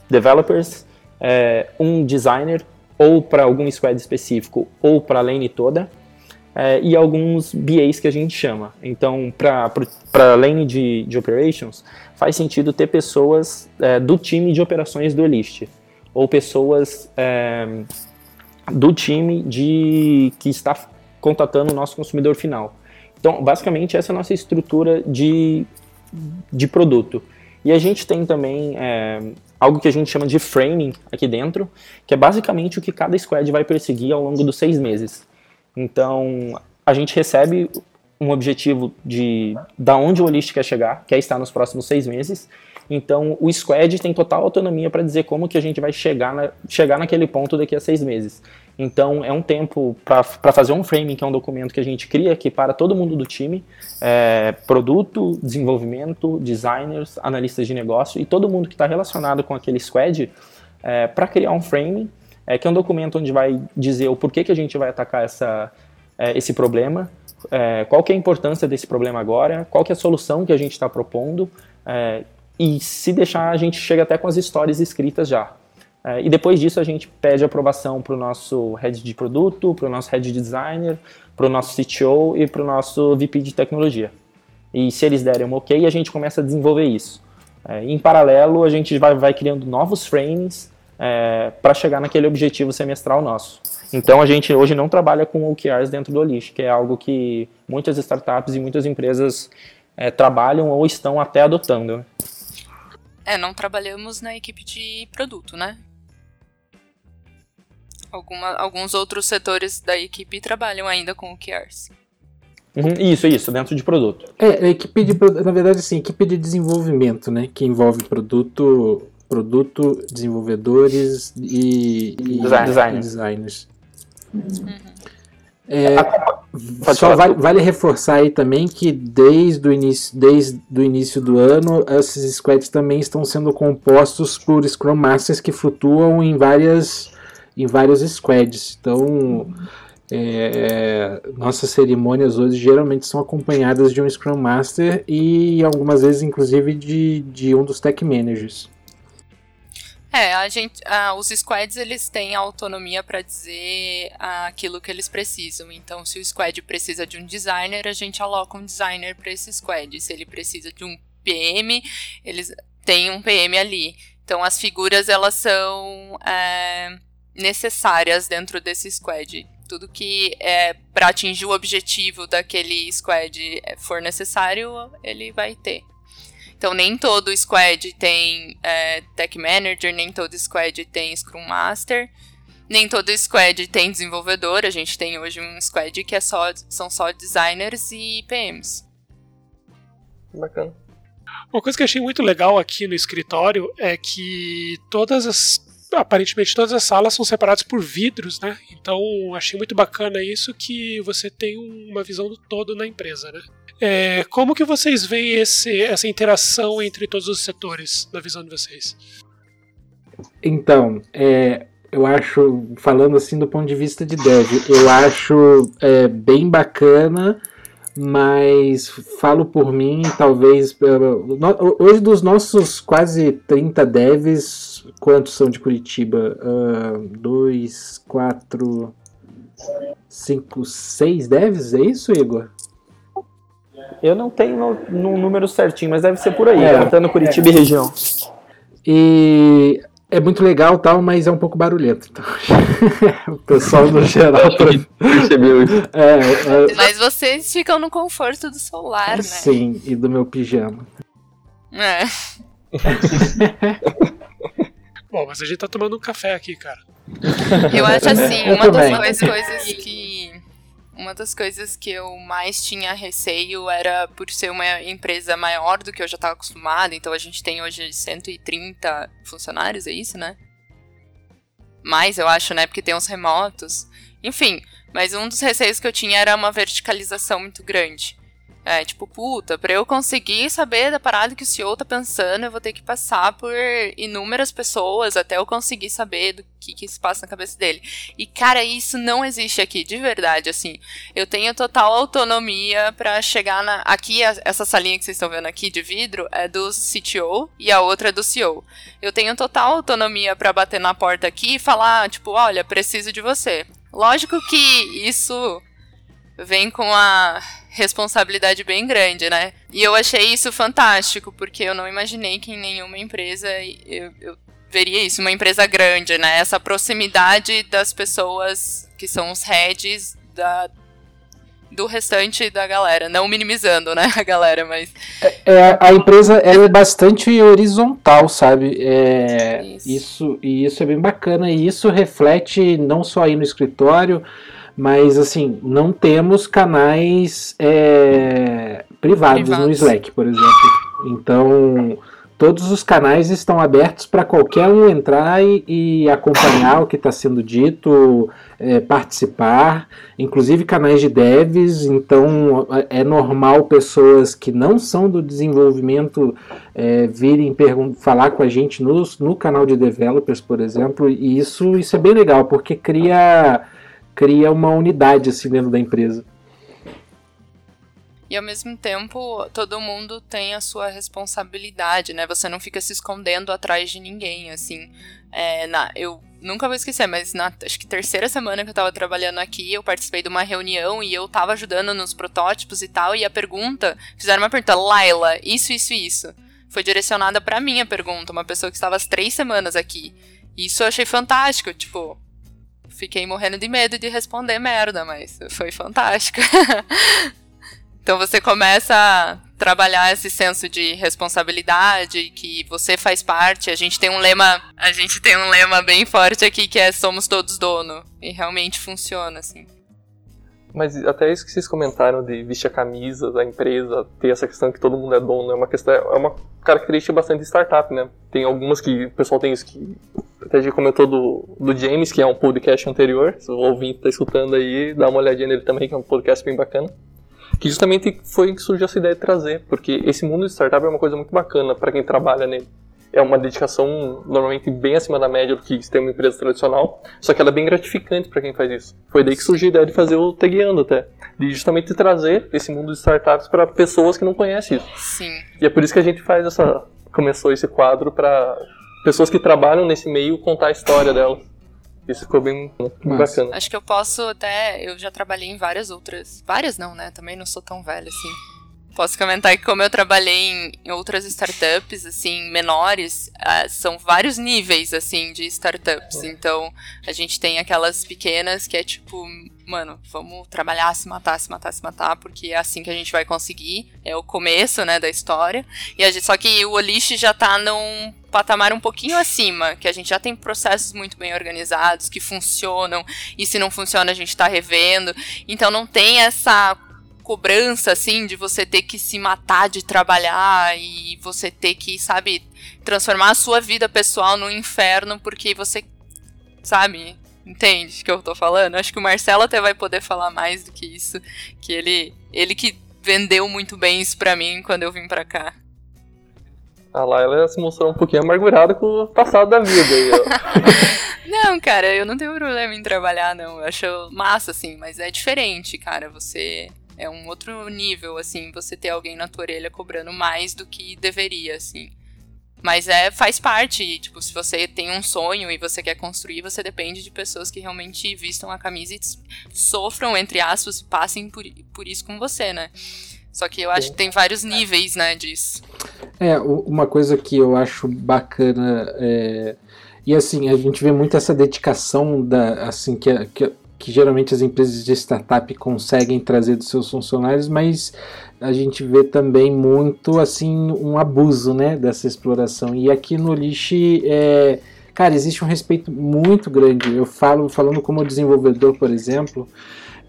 Speaker 4: developers, é, um designer, ou para algum squad específico, ou para a lane toda, é, e alguns BAs que a gente chama. Então, para a lane de, de operations, faz sentido ter pessoas é, do time de operações do Elist, ou pessoas do time de que está contatando o nosso consumidor final. Então, basicamente, essa é a nossa estrutura de, de produto. E a gente tem também é, algo que a gente chama de framing aqui dentro, que é basicamente o que cada squad vai perseguir ao longo dos seis meses. Então, a gente recebe um objetivo de da onde o Olist quer chegar, quer estar nos próximos seis meses. Então, o squad tem total autonomia para dizer como que a gente vai chegar, na, chegar naquele ponto daqui a seis meses. Então, é um tempo para fazer um framing, que é um documento que a gente cria aqui para todo mundo do time, é, produto, desenvolvimento, designers, analistas de negócio e todo mundo que está relacionado com aquele squad é, para criar um framing, é, que é um documento onde vai dizer o porquê que a gente vai atacar essa, é, esse problema, é, qual que é a importância desse problema agora, qual que é a solução que a gente está propondo, é, e se deixar a gente chega até com as histórias escritas já. É, e depois disso a gente pede aprovação para o nosso head de produto, para o nosso head de designer, para o nosso CTO e para o nosso VP de tecnologia. E se eles derem um ok, a gente começa a desenvolver isso. É, em paralelo, a gente vai, vai criando novos frames é, para chegar naquele objetivo semestral nosso. Então a gente hoje não trabalha com OKRs dentro do Olish, que é algo que muitas startups e muitas empresas é, trabalham ou estão até adotando. Né?
Speaker 6: É, não trabalhamos na equipe de produto, né? Alguma, alguns outros setores da equipe trabalham ainda com o QRs.
Speaker 4: Uhum, isso, isso, dentro de produto.
Speaker 5: É, a equipe de na verdade, assim, equipe de desenvolvimento, né? Que envolve produto, produto, desenvolvedores e, e
Speaker 4: Design- designer.
Speaker 5: designers.
Speaker 6: Uhum.
Speaker 5: É,
Speaker 4: Pode
Speaker 5: só vale, vale reforçar aí também que desde o início, desde o início do ano, esses squads também estão sendo compostos por Scrum Masters que flutuam em várias em vários squads. Então, é, nossas cerimônias hoje geralmente são acompanhadas de um Scrum Master e algumas vezes, inclusive, de, de um dos Tech Managers.
Speaker 6: É, a gente, ah, os squads eles têm autonomia para dizer ah, aquilo que eles precisam. Então, se o squad precisa de um designer, a gente aloca um designer para esse squad. Se ele precisa de um PM, eles têm um PM ali. Então, as figuras elas são é, necessárias dentro desse squad. Tudo que é para atingir o objetivo daquele squad é, for necessário, ele vai ter. Então, nem todo squad tem é, Tech Manager, nem todo squad tem Scrum Master, nem todo squad tem desenvolvedor. A gente tem hoje um squad que é só, são só designers e PMs.
Speaker 3: Bacana.
Speaker 1: Uma coisa que eu achei muito legal aqui no escritório é que todas as. Aparentemente todas as salas são separadas por vidros, né? Então achei muito bacana isso que você tem uma visão do todo na empresa, né? É, como que vocês veem esse, essa interação entre todos os setores na visão de vocês?
Speaker 5: Então, é, eu acho, falando assim do ponto de vista de dev, eu acho é, bem bacana, mas falo por mim, talvez. é, Hoje, dos nossos quase 30 devs, quantos são de Curitiba? Ah, dois, quatro, cinco, seis devs? É isso, Igor?
Speaker 4: Eu não tenho no, no número certinho, mas deve ser por aí,
Speaker 5: É.
Speaker 4: contando Curitiba e região.
Speaker 5: E é muito legal tal, mas é um pouco barulhento. Então, o pessoal no geral.
Speaker 3: Percebeu isso.
Speaker 5: É, é,
Speaker 6: Mas vocês ficam no conforto do celular, né?
Speaker 5: sim, e do meu pijama.
Speaker 6: É.
Speaker 1: Bom, mas a gente tá tomando um café aqui, cara.
Speaker 6: Eu acho assim, uma das coisas que. Uma das coisas que eu mais tinha receio era por ser uma empresa maior do que eu já estava acostumada. Então a gente tem hoje 130 funcionários, é isso, né? Mais, eu acho, né? Porque tem uns remotos. Enfim, mas um dos receios que eu tinha era uma verticalização muito grande. É, tipo, puta, pra eu conseguir saber da parada que o CEO tá pensando, eu vou ter que passar por inúmeras pessoas até eu conseguir saber do que, que se passa na cabeça dele. E, cara, isso não existe aqui, de verdade, assim. Eu tenho total autonomia pra chegar na. Aqui, essa salinha que vocês estão vendo aqui de vidro é do CTO e a outra é do CEO. Eu tenho total autonomia pra bater na porta aqui e falar, tipo, olha, preciso de você. Lógico que isso vem com a responsabilidade bem grande, né? E eu achei isso fantástico, porque eu não imaginei que em nenhuma empresa eu, eu veria isso, uma empresa grande, né? Essa proximidade das pessoas que são os heads da, do restante da galera. Não minimizando, né, a galera, mas
Speaker 5: É, a empresa ela é bastante horizontal, sabe? É,
Speaker 6: Isso.
Speaker 5: isso. e isso é bem bacana e isso reflete não só aí no escritório, mas assim não temos canais é, privados, no
Speaker 6: Privados.
Speaker 5: Slack, por exemplo. Então todos os canais estão abertos para qualquer um entrar e, e acompanhar o que está sendo dito, é, participar, inclusive canais de devs. Então é normal pessoas que não são do desenvolvimento é, virem falar com a gente no, no canal de developers, por exemplo, e isso, isso é bem legal, porque cria, cria uma unidade assim dentro da empresa.
Speaker 6: E ao mesmo tempo, todo mundo tem a sua responsabilidade, né? Você não fica se escondendo atrás de ninguém, assim. É, na, eu nunca vou esquecer, mas na acho que terceira semana que eu tava trabalhando aqui, eu participei de uma reunião e eu tava ajudando nos protótipos e tal, e a pergunta, fizeram uma pergunta, Laila, isso, isso e isso. Foi direcionada pra mim a pergunta, uma pessoa que estava as três semanas aqui. Isso eu achei fantástico, tipo, fiquei morrendo de medo de responder merda, mas foi fantástico. Então você começa a trabalhar esse senso de responsabilidade, que você faz parte. A gente tem um lema, a gente tem um lema bem forte aqui que é somos todos dono. E realmente funciona assim.
Speaker 3: Mas até isso que vocês comentaram de vestir a camisa da empresa, ter essa questão que todo mundo é dono, é uma questão, é uma característica bastante startup, né? Tem algumas que o pessoal tem isso que até gente comentou do, do James, que é um podcast anterior. Se o ouvinte está escutando aí, dá uma olhadinha nele também, que é um podcast bem bacana. Que justamente foi que surgiu essa ideia de trazer, porque esse mundo de startup é uma coisa muito bacana para quem trabalha nele é uma dedicação normalmente bem acima da média do que tem uma empresa tradicional, só que ela é bem gratificante para quem faz isso. Foi daí que surgiu a ideia de fazer o Tagueando até, de justamente trazer esse mundo de startups para pessoas que não conhecem isso.
Speaker 6: Sim.
Speaker 3: E é por isso que a gente faz essa começou esse quadro para pessoas que trabalham nesse meio contar a história delas. Isso ficou bem, bem bacana.
Speaker 6: Acho que eu posso até. Eu já trabalhei em várias outras. Várias não, né? Também não sou tão velha assim Posso comentar que como eu trabalhei em outras startups, assim, menores, uh, são vários níveis, assim, de startups. Então, a gente tem aquelas pequenas que é tipo, mano, vamos trabalhar, se matar, se matar, se matar, porque é assim que a gente vai conseguir. É o começo, né, da história. E a gente, só que o Olish já tá num patamar um pouquinho acima, que a gente já tem processos muito bem organizados, que funcionam, e se não funciona a gente tá revendo. Então não tem essa cobrança, assim, de você ter que se matar de trabalhar e você ter que, sabe, transformar a sua vida pessoal no inferno porque você, sabe, entende o que eu tô falando? Acho que o Marcelo até vai poder falar mais do que isso, que ele, ele que vendeu muito bem isso pra mim quando eu vim pra cá.
Speaker 3: A Laila se mostrou um pouquinho amargurada com o passado da vida. Aí,
Speaker 6: não, cara, eu não tenho problema em trabalhar, não. Eu acho massa, assim, mas é diferente, cara. Você é um outro nível, assim, você ter alguém na tua orelha cobrando mais do que deveria, assim. Mas é, faz parte, tipo, se você tem um sonho e você quer construir, você depende de pessoas que realmente vistam a camisa e sofram, entre aspas, e passem por, por isso com você, né? Só que eu acho que tem vários níveis, né, disso.
Speaker 5: É, uma coisa que eu acho bacana é... E assim, a gente vê muito essa dedicação da, assim, que, que que geralmente as empresas de startup conseguem trazer dos seus funcionários, mas a gente vê também muito assim um abuso né, dessa exploração. E aqui no Lixe, é, cara, existe um respeito muito grande. Eu falo, falando como desenvolvedor, por exemplo,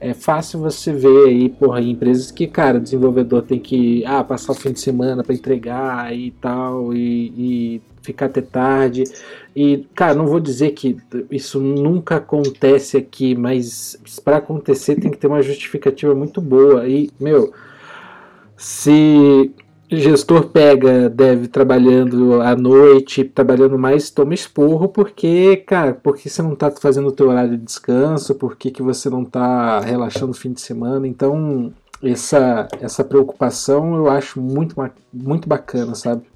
Speaker 5: é fácil você ver aí, porra, empresas que, cara, o desenvolvedor tem que ah, passar o fim de semana para entregar e tal, e, e ficar até tarde. E, cara, não vou dizer que isso nunca acontece aqui, mas para acontecer tem que ter uma justificativa muito boa. E, meu, se gestor pega deve trabalhando à noite, trabalhando mais, toma esporro, porque, cara, porque você não tá fazendo o teu horário de descanso, por que, que você não tá relaxando no fim de semana. Então, essa, essa preocupação eu acho muito, muito bacana, sabe?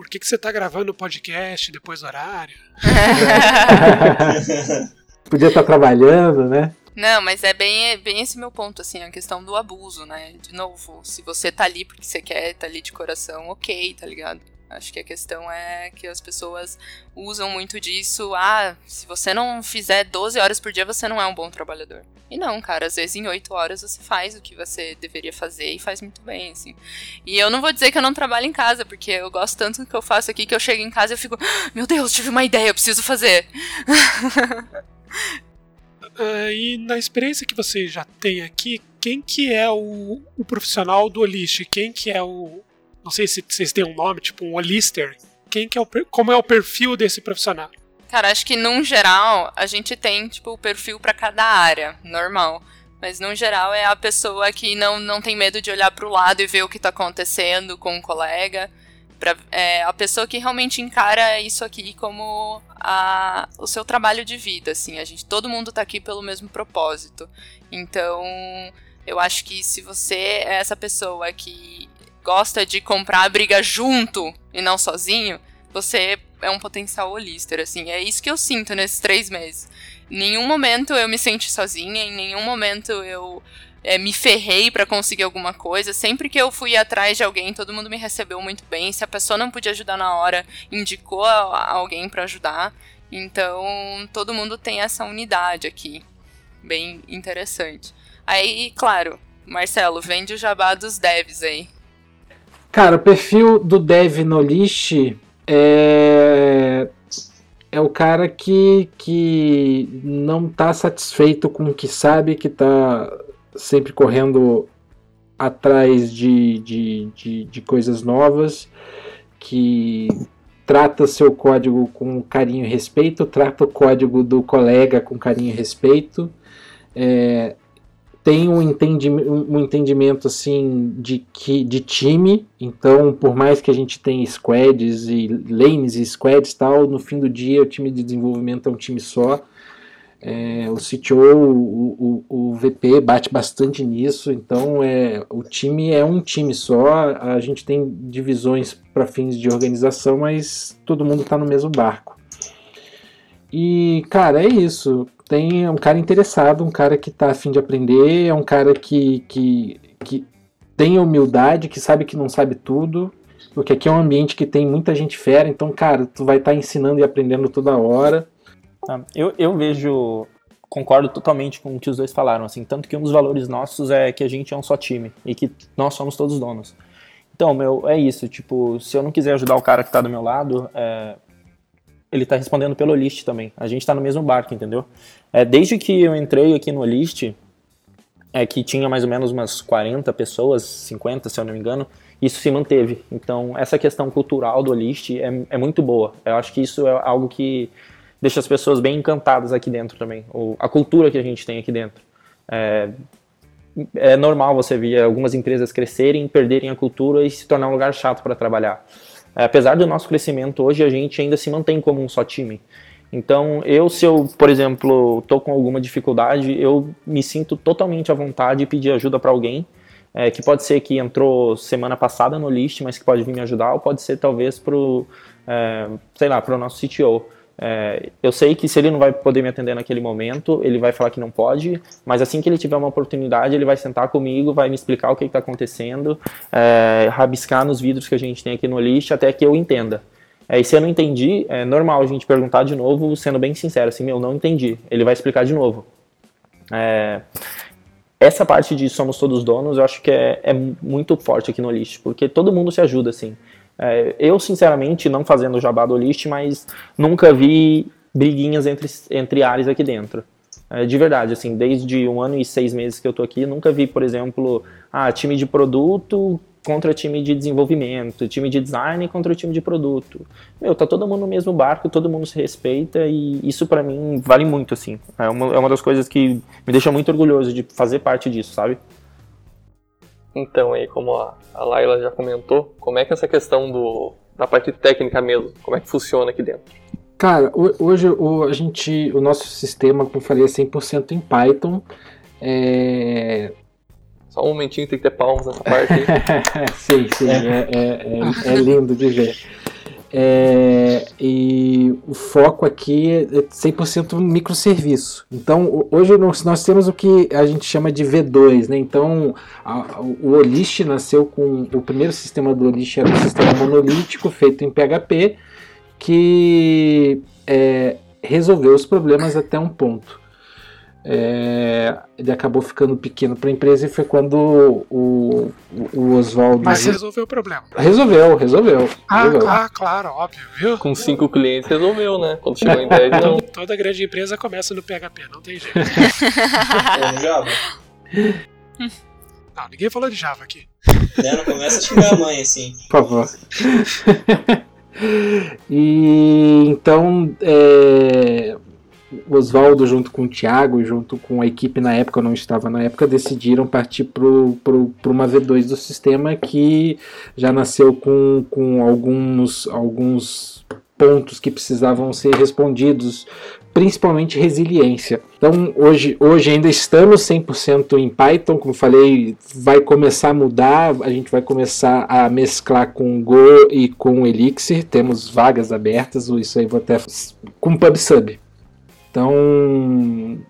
Speaker 1: por que, que você está gravando o podcast depois do horário?
Speaker 5: Podia estar tá trabalhando, né?
Speaker 6: Não, mas é bem, é bem esse meu ponto, assim, a questão do abuso, né? De novo, se você tá ali porque você quer, tá ali de coração, ok, tá ligado? Acho que a questão é que as pessoas usam muito disso. Ah, se você não fizer 12 horas por dia, você não é um bom trabalhador. E não, cara, às vezes em 8 horas você faz o que você deveria fazer e faz muito bem, assim. E eu não vou dizer que eu não trabalho em casa, porque eu gosto tanto do que eu faço aqui que eu chego em casa e eu fico, ah, meu Deus, tive uma ideia, eu preciso fazer.
Speaker 1: Uh, e na experiência que você já tem aqui, quem que é o, o profissional do Olist? Quem que é o, não sei se vocês têm um nome, tipo um Olister. Quem que é o, como é o perfil desse profissional?
Speaker 6: Cara, acho que num geral a gente tem tipo o perfil para cada área, normal. Mas no geral é a pessoa que não, não tem medo de olhar para o lado e ver o que está acontecendo com um colega. Pra, é a pessoa que realmente encara isso aqui como a, o seu trabalho de vida, assim. A gente, todo mundo está aqui pelo mesmo propósito. Então, eu acho que se você é essa pessoa que gosta de comprar a briga junto e não sozinho, você é um potencial holister, assim. É isso que eu sinto nesses três meses. Em nenhum momento eu me senti sozinha, em nenhum momento eu é, me ferrei para conseguir alguma coisa. Sempre que eu fui atrás de alguém, todo mundo me recebeu muito bem. Se a pessoa não podia ajudar na hora, indicou alguém para ajudar. Então, todo mundo tem essa unidade aqui. Bem interessante. Aí, claro, Marcelo, vende o jabá dos devs aí.
Speaker 5: Cara, o perfil do dev no Lish é. é o cara que, que não está satisfeito com o que sabe, que está sempre correndo atrás de, de, de, de coisas novas, que trata seu código com carinho e respeito, trata o código do colega com carinho e respeito, é, tem um entendimento, um entendimento assim de, que, de time, então por mais que a gente tenha squads e lanes e squads tal, no fim do dia o time de desenvolvimento é um time só. É, o CTO, o, o, o, VP bate bastante nisso, então é, o time é um time só, a gente tem divisões para fins de organização, mas todo mundo está no mesmo barco. E, cara, é isso tem um cara interessado, um cara que está afim de aprender, é um cara que, que, que tem humildade, que sabe que não sabe tudo, porque aqui é um ambiente que tem muita gente fera, então, cara, tu vai estar tá ensinando e aprendendo toda hora.
Speaker 4: Ah, eu, eu vejo, concordo totalmente com o que os dois falaram, assim, tanto que um dos valores nossos é que a gente é um só time e que nós somos todos donos. Então, meu, é isso, tipo, se eu não quiser ajudar o cara que está do meu lado, é, ele está respondendo pelo list também. A gente está no mesmo barco, entendeu? É, desde que eu entrei aqui no list, é que tinha mais ou menos umas 40 pessoas, 50 se eu não me engano, isso se manteve. Então, essa questão cultural do list é, é muito boa. Eu acho que isso é algo que deixa as pessoas bem encantadas aqui dentro também. O, a cultura que a gente tem aqui dentro. É, é normal você ver algumas empresas crescerem, perderem a cultura e se tornar um lugar chato para trabalhar. É, apesar do nosso crescimento hoje, a gente ainda se mantém como um só time. Então, eu, se eu, por exemplo, estou com alguma dificuldade, eu me sinto totalmente à vontade de pedir ajuda para alguém, é, que pode ser que entrou semana passada no list, mas que pode vir me ajudar, ou pode ser talvez para o, é, sei lá, para o nosso CTO. É, eu sei que se ele não vai poder me atender naquele momento, ele vai falar que não pode, mas assim que ele tiver uma oportunidade, ele vai sentar comigo, vai me explicar o que está acontecendo, é, rabiscar nos vidros que a gente tem aqui no lixo até que eu entenda. É, e se eu não entendi, é normal a gente perguntar de novo, sendo bem sincero, assim, meu, não entendi. Ele vai explicar de novo. É, essa parte de somos todos donos, eu acho que é, é muito forte aqui no lixo, porque todo mundo se ajuda, assim. É, eu, sinceramente, não fazendo jabá do list, mas nunca vi briguinhas entre, entre áreas aqui dentro. É, de verdade, assim, desde um ano e seis meses que eu tô aqui, nunca vi, por exemplo, ah, time de produto contra time de desenvolvimento, time de design contra o time de produto. Meu, tá todo mundo no mesmo barco, todo mundo se respeita e isso para mim vale muito, assim. É uma, é uma das coisas que me deixa muito orgulhoso de fazer parte disso, sabe?
Speaker 3: Então, aí, como a, a Laila já comentou, como é que é essa questão do, da parte técnica mesmo, como é que funciona aqui dentro?
Speaker 5: Cara, hoje o, a gente, o nosso sistema, como eu falei, é 100% em Python. É...
Speaker 3: Só um momentinho, tem que ter palmas nessa parte aí.
Speaker 5: sim, sim, é, é, é, é lindo de ver. É, e o foco aqui é 100% microserviço. Então, hoje nós, temos o que a gente chama de V2, né? Então, a, o Olist nasceu com o primeiro sistema do Olist era um sistema monolítico feito em PHP que é, resolveu os problemas até um ponto é, ele acabou ficando pequeno para a empresa e foi quando o, o Oswaldo.
Speaker 1: Mas resolveu o problema.
Speaker 5: Resolveu, resolveu.
Speaker 1: Ah,
Speaker 5: resolveu.
Speaker 1: ah, claro, óbvio, viu?
Speaker 3: Com cinco clientes resolveu, né? Quando chegou em 10, não.
Speaker 1: Toda grande empresa começa no PHP, não tem jeito.
Speaker 2: É.
Speaker 1: Não, ninguém falou de Java aqui.
Speaker 2: Não começa a xingar a mãe assim.
Speaker 5: Por favor. e então é, o Oswaldo, junto com o Thiago, junto com a equipe na época, eu não estava na época, decidiram partir para uma V2 do sistema que já nasceu com, com alguns, alguns pontos que precisavam ser respondidos, principalmente resiliência. Então, hoje, hoje ainda estamos 100% em Python, como falei, vai começar a mudar, a gente vai começar a mesclar com Go e com Elixir, temos vagas abertas, isso aí vou até com PubSub. Então,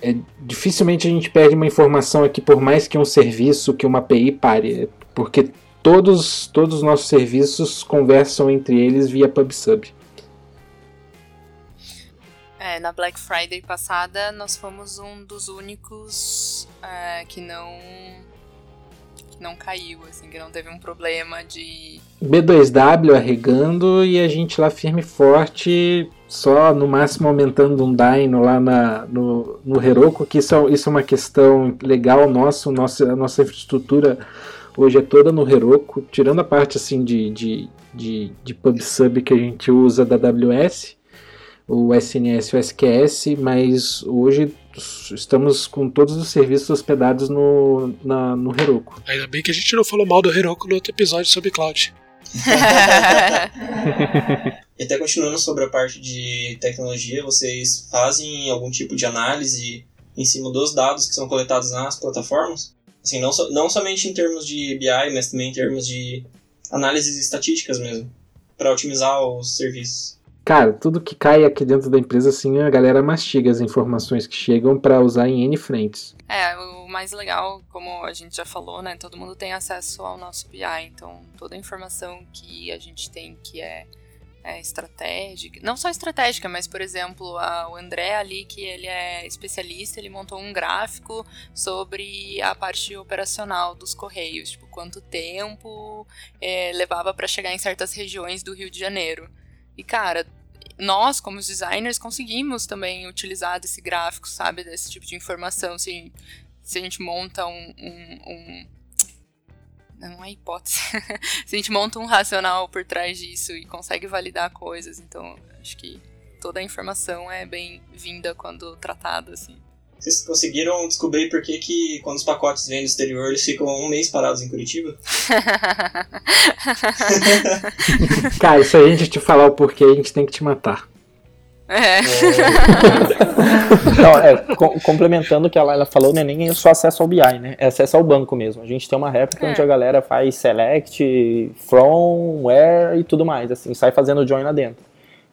Speaker 5: é, dificilmente a gente perde uma informação aqui, por mais que um serviço, que uma API pare, porque todos, todos os nossos serviços conversam entre eles via PubSub.
Speaker 6: É, na Black Friday passada, nós fomos um dos únicos é, que não que não caiu, assim, que não teve um problema de
Speaker 5: B2W arregando e a gente lá firme e forte só no máximo aumentando um dyno lá na, no, no Heroku, que isso é, isso é uma questão legal nossa, nossa, a nossa infraestrutura hoje é toda no Heroku, tirando a parte assim de, de, de, de PubSub que a gente usa da AWS, o SNS e o SQS, mas hoje estamos com todos os serviços hospedados no, na, no Heroku.
Speaker 1: Ainda bem que a gente não falou mal do Heroku no outro episódio sobre cloud.
Speaker 2: e até continuando sobre a parte de tecnologia, vocês fazem algum tipo de análise em cima dos dados que são coletados nas plataformas? Assim, não, so, não somente em termos de BI, mas também em termos de análises estatísticas mesmo, para otimizar os serviços.
Speaker 5: Cara, tudo que cai aqui dentro da empresa, assim, a galera mastiga as informações que chegam para usar em N frentes.
Speaker 6: É, o mais legal, como a gente já falou, né? Todo mundo tem acesso ao nosso BI, então toda a informação que a gente tem que é, é estratégica, não só estratégica, mas por exemplo, a, o André ali, que ele é especialista, ele montou um gráfico sobre a parte operacional dos Correios, tipo, quanto tempo é, levava para chegar em certas regiões do Rio de Janeiro. E cara, nós, como designers, conseguimos também utilizar desse gráfico, sabe? Desse tipo de informação. Se, se a gente monta um, um, um não é hipótese. se a gente monta um racional por trás disso e consegue validar coisas, então acho que toda a informação é bem vinda quando tratada, assim.
Speaker 2: Vocês conseguiram descobrir por que, que quando os pacotes vêm do exterior eles ficam um mês parados em Curitiba?
Speaker 5: Cara, isso aí a gente te falar o porquê, a gente tem que te matar.
Speaker 6: É.
Speaker 4: Não, é, com, complementando o que a Laila falou, não é nem só acesso ao BI, né? É acesso ao banco mesmo. A gente tem uma réplica é. onde a galera faz select, from, where e tudo mais, assim, sai fazendo join lá dentro.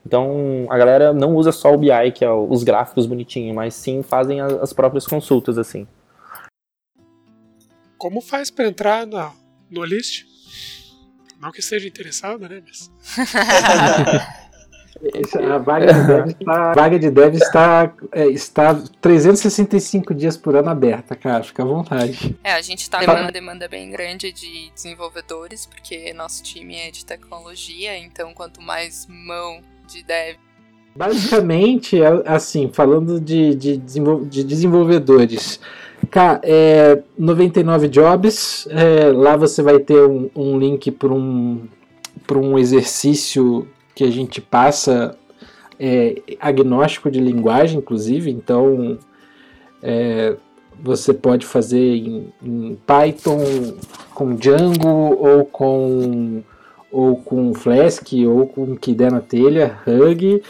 Speaker 4: Então, a galera não usa só o BI, que é os gráficos bonitinhos, mas sim fazem as próprias consultas, assim.
Speaker 1: Como faz para entrar na, no list? Não que esteja interessado, né? Mas...
Speaker 5: a vaga de dev está, vaga de dev está, é, está 365 dias por ano aberta, cara. Fica à vontade.
Speaker 6: É, a gente está com uma demanda bem grande de desenvolvedores, porque nosso time é de tecnologia, então quanto mais mão de dev.
Speaker 5: Basicamente, é, assim, falando de, de, de desenvolvedores, cara, é 99 Jobs, é, lá você vai ter um, um link para um, um exercício que a gente passa é, agnóstico de linguagem, inclusive, então é, você pode fazer em, em Python com Django ou com ou com Flask, ou com o que der na telha, Hug,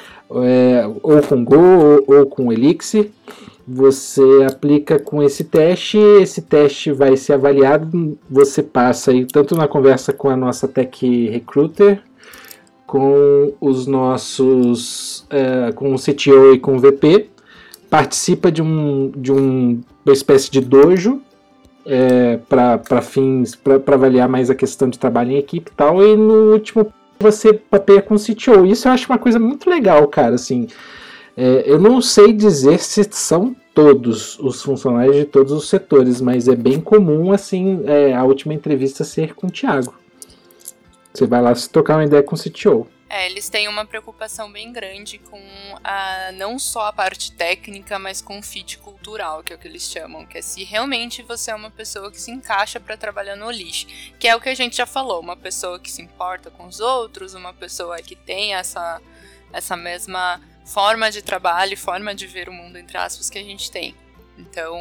Speaker 5: é, ou com Go, ou, ou, com Elixir. Você aplica com esse teste, esse teste vai ser avaliado, você passa aí tanto na conversa com a nossa Tech Recruiter, com os nossos, é, com o CTO e com o VP, participa de, um, de um, uma espécie de dojo, é, para fins, para avaliar mais a questão de trabalho em equipe e tal, e no último você papeia com o CTO. Isso eu acho uma coisa muito legal, cara, assim, é, eu não sei dizer se são todos os funcionários de todos os setores, mas é bem comum, assim, é, a última entrevista ser com o Thiago. Você vai lá se tocar uma ideia com o CTO.
Speaker 6: É, eles têm uma preocupação bem grande com a, não só a parte técnica, mas com o fit cultural, que é o que eles chamam, que é se realmente você é uma pessoa que se encaixa para trabalhar no lixo, que é o que a gente já falou, uma pessoa que se importa com os outros, uma pessoa que tem essa, essa mesma forma de trabalho, forma de ver o mundo, entre aspas, que a gente tem. Então,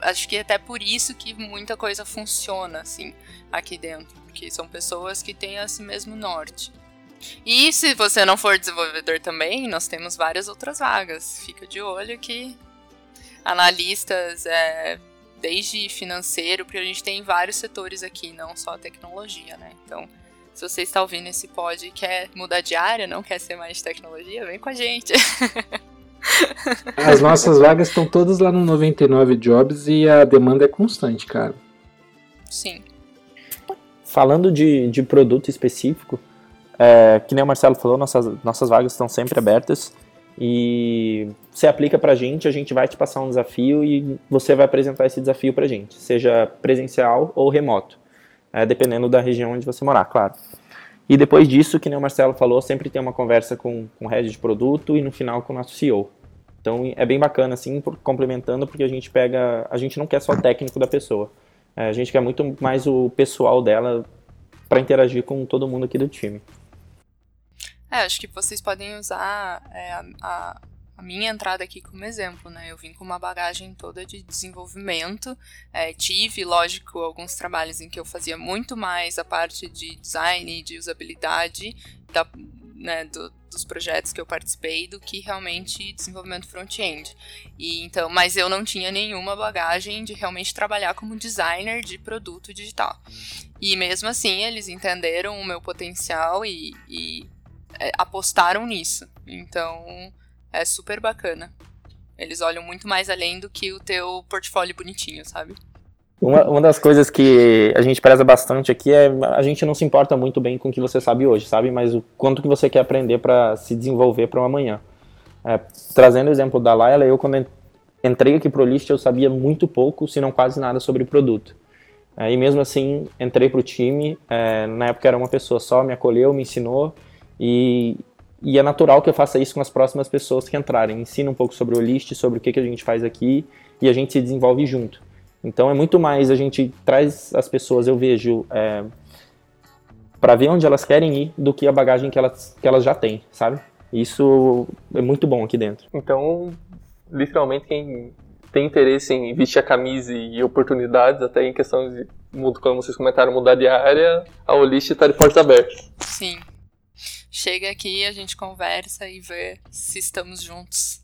Speaker 6: acho que é até por isso que muita coisa funciona, assim, aqui dentro, porque são pessoas que têm esse mesmo norte. E se você não for desenvolvedor também, nós temos várias outras vagas. Fica de olho que analistas, é, desde financeiro, porque a gente tem vários setores aqui, não só tecnologia, né? Então, se você está ouvindo esse pod e quer mudar de área, não quer ser mais de tecnologia, vem com a gente.
Speaker 5: As nossas vagas estão todas lá no 99 Jobs e a demanda é constante, cara.
Speaker 6: Sim.
Speaker 4: Falando de, de produto específico, é, que nem o Marcelo falou, nossas, nossas vagas estão sempre abertas e você aplica pra gente, a gente vai te passar um desafio e você vai apresentar esse desafio pra gente, seja presencial ou remoto, é, dependendo da região onde você morar, claro. E depois disso, que nem o Marcelo falou, sempre tem uma conversa com, com o head de produto e no final com o nosso CEO. Então é bem bacana, assim, complementando, porque a gente pega. A gente não quer só o técnico da pessoa. É, a gente quer muito mais o pessoal dela para interagir com todo mundo aqui do time.
Speaker 6: É, acho que vocês podem usar é, a, a, minha entrada aqui como exemplo, né? Eu vim com uma bagagem toda de desenvolvimento. É, tive, lógico, alguns trabalhos em que eu fazia muito mais a parte de design de usabilidade da, né, do, dos projetos que eu participei do que realmente desenvolvimento front-end. E então, mas eu não tinha nenhuma bagagem de realmente trabalhar como designer de produto digital. E mesmo assim, eles entenderam o meu potencial e, e é, apostaram nisso. Então, é super bacana. Eles olham muito mais além do que o teu portfólio bonitinho, sabe?
Speaker 4: Uma, uma das coisas que a gente preza bastante aqui é a gente não se importa muito bem com o que você sabe hoje, sabe? Mas o quanto que você quer aprender para se desenvolver para o amanhã. É, trazendo o exemplo da Laila, eu quando entrei aqui pro List eu sabia muito pouco, se não quase nada sobre o produto. É, e mesmo assim entrei pro time, é, na época era uma pessoa só, me acolheu, me ensinou e, e é natural que eu faça isso com as próximas pessoas que entrarem. Ensina um pouco sobre o List, sobre o que, que a gente faz aqui e a gente se desenvolve junto. Então é muito mais a gente traz as pessoas, eu vejo, é, para ver onde elas querem ir do que a bagagem que elas, que elas já têm, sabe? Isso é muito bom aqui dentro.
Speaker 3: Então, literalmente, quem tem interesse em vestir a camisa e oportunidades, até em questão de, como vocês comentaram, mudar de área, a Olist está de porta aberta.
Speaker 6: Sim. Chega aqui, a gente conversa e vê se estamos juntos.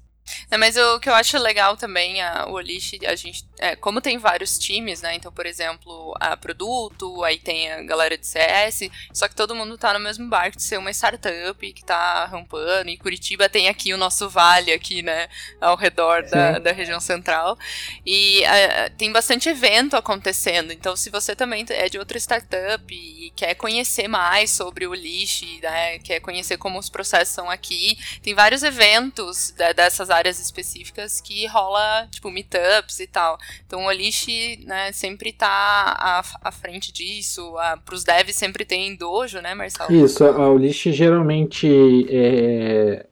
Speaker 6: É, mas o que eu acho legal também, a, o Olish, a gente, é, como tem vários times, né? Então, por exemplo, a produto, aí tem a galera de CS, só que todo mundo tá no mesmo barco de ser uma startup que tá rampando, e Curitiba tem aqui o nosso vale aqui, né? Ao redor da, da, região central. E a, tem bastante evento acontecendo. Então, se você também é de outra startup e quer conhecer mais sobre o Olish, né? Quer conhecer como os processos são aqui, tem vários eventos dessas áreas áreas específicas que rola, tipo, meetups e tal. Então o Olish, né, sempre tá à, à frente disso. A, pros devs sempre tem dojo, né, Marcelo?
Speaker 5: Isso, a Olish geralmente é,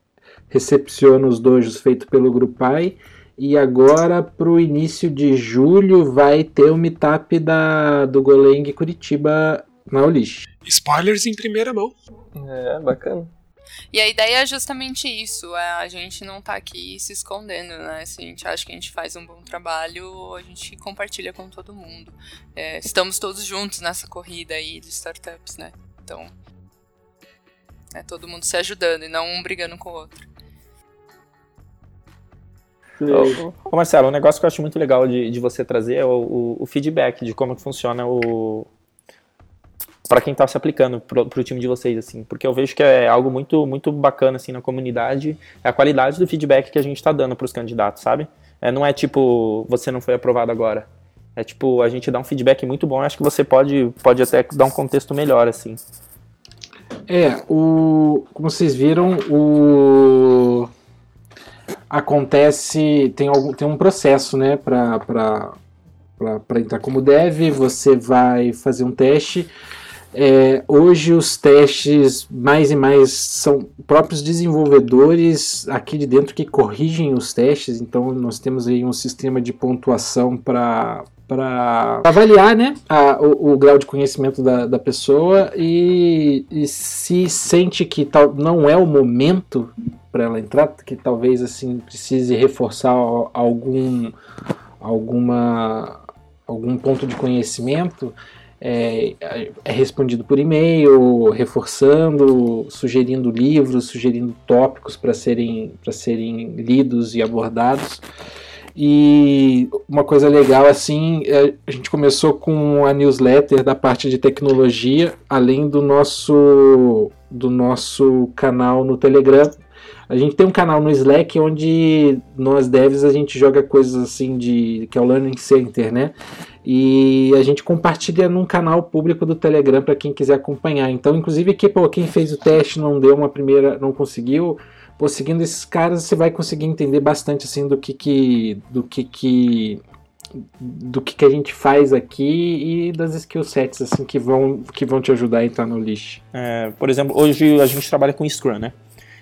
Speaker 5: recepciona os dojos feitos pelo Grupai. E agora, para o início de julho, vai ter o meetup da, do Goleng Curitiba na Olish.
Speaker 1: Spoilers em primeira mão.
Speaker 3: É, bacana.
Speaker 6: E a ideia é justamente isso, é a gente não tá aqui se escondendo, né? Se a gente acha que a gente faz um bom trabalho, a gente compartilha com todo mundo. É, estamos todos juntos nessa corrida aí de startups, né? Então, é todo mundo se ajudando e não um brigando com o outro.
Speaker 4: Ô, Marcelo, um negócio que eu acho muito legal de, de você trazer é o, o, o feedback de como que funciona o, para quem está se aplicando para o time de vocês, assim, porque eu vejo que é algo muito, muito bacana, assim, na comunidade, é a qualidade do feedback que a gente está dando para os candidatos, sabe? É, não é tipo, você não foi aprovado agora. É tipo, a gente dá um feedback muito bom, acho que você pode, pode até dar um contexto melhor, assim.
Speaker 5: É, o, como vocês viram, o acontece, tem, algum, tem um processo, né, para entrar como dev, você vai fazer um teste, é, hoje os testes mais e mais são próprios desenvolvedores aqui de dentro que corrigem os testes, então nós temos aí um sistema de pontuação para para avaliar né, a, o, o, grau de conhecimento da, da pessoa e, e, se sente que tal, não é o momento para ela entrar, que talvez assim precise reforçar algum, alguma, algum ponto de conhecimento, é, é respondido por e-mail, reforçando, sugerindo livros, sugerindo tópicos para serem, serem lidos e abordados. E uma coisa legal assim, é, a gente começou com a newsletter da parte de tecnologia, além do nosso do nosso canal no Telegram. A gente tem um canal no Slack onde nós devs a gente joga coisas assim de que é o Learning Center, né? E a gente compartilha num canal público do Telegram para quem quiser acompanhar. Então, inclusive aqui, pô, quem fez o teste não deu uma primeira, não conseguiu, pô, seguindo esses caras você vai conseguir entender bastante assim do que que do que que do que, que a gente faz aqui e das skill sets assim que vão, que vão te ajudar a entrar no lixo.
Speaker 4: É, por exemplo, hoje a gente trabalha com Scrum, né?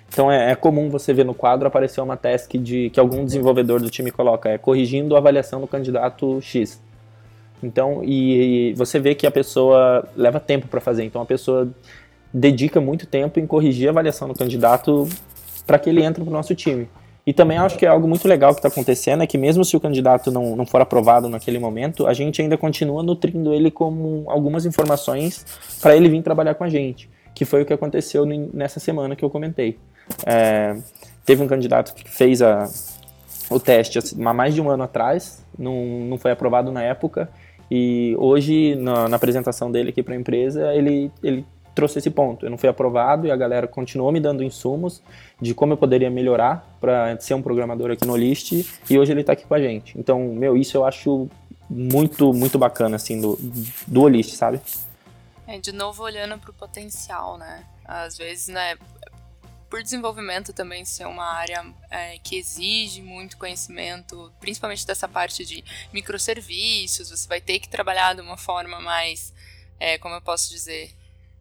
Speaker 4: Então é, é, comum você ver no quadro aparecer uma task de que algum desenvolvedor do time coloca, é corrigindo a avaliação do candidato X. Então, e, e você vê que a pessoa leva tempo para fazer. Então a pessoa dedica muito tempo em corrigir a avaliação do candidato para que ele entre para o nosso time. E também acho que é algo muito legal que está acontecendo, é que mesmo se o candidato não, não for aprovado naquele momento, a gente ainda continua nutrindo ele com algumas informações para ele vir trabalhar com a gente, que foi o que aconteceu nessa semana que eu comentei. É, teve um candidato que fez a, o teste há mais de um ano atrás, não, não foi aprovado na época, e hoje, na, na apresentação dele aqui para a empresa, ele, ele trouxe esse ponto. Eu não fui aprovado e a galera continuou me dando insumos de como eu poderia melhorar para ser um programador aqui no List e hoje ele está aqui com a gente. Então, meu, isso eu acho muito, muito bacana, assim, do, do Olist, sabe?
Speaker 6: É, de novo olhando para o potencial, né? Às vezes, né, por desenvolvimento também ser uma área é, que exige muito conhecimento, principalmente dessa parte de microserviços, você vai ter que trabalhar de uma forma mais, é, como eu posso dizer,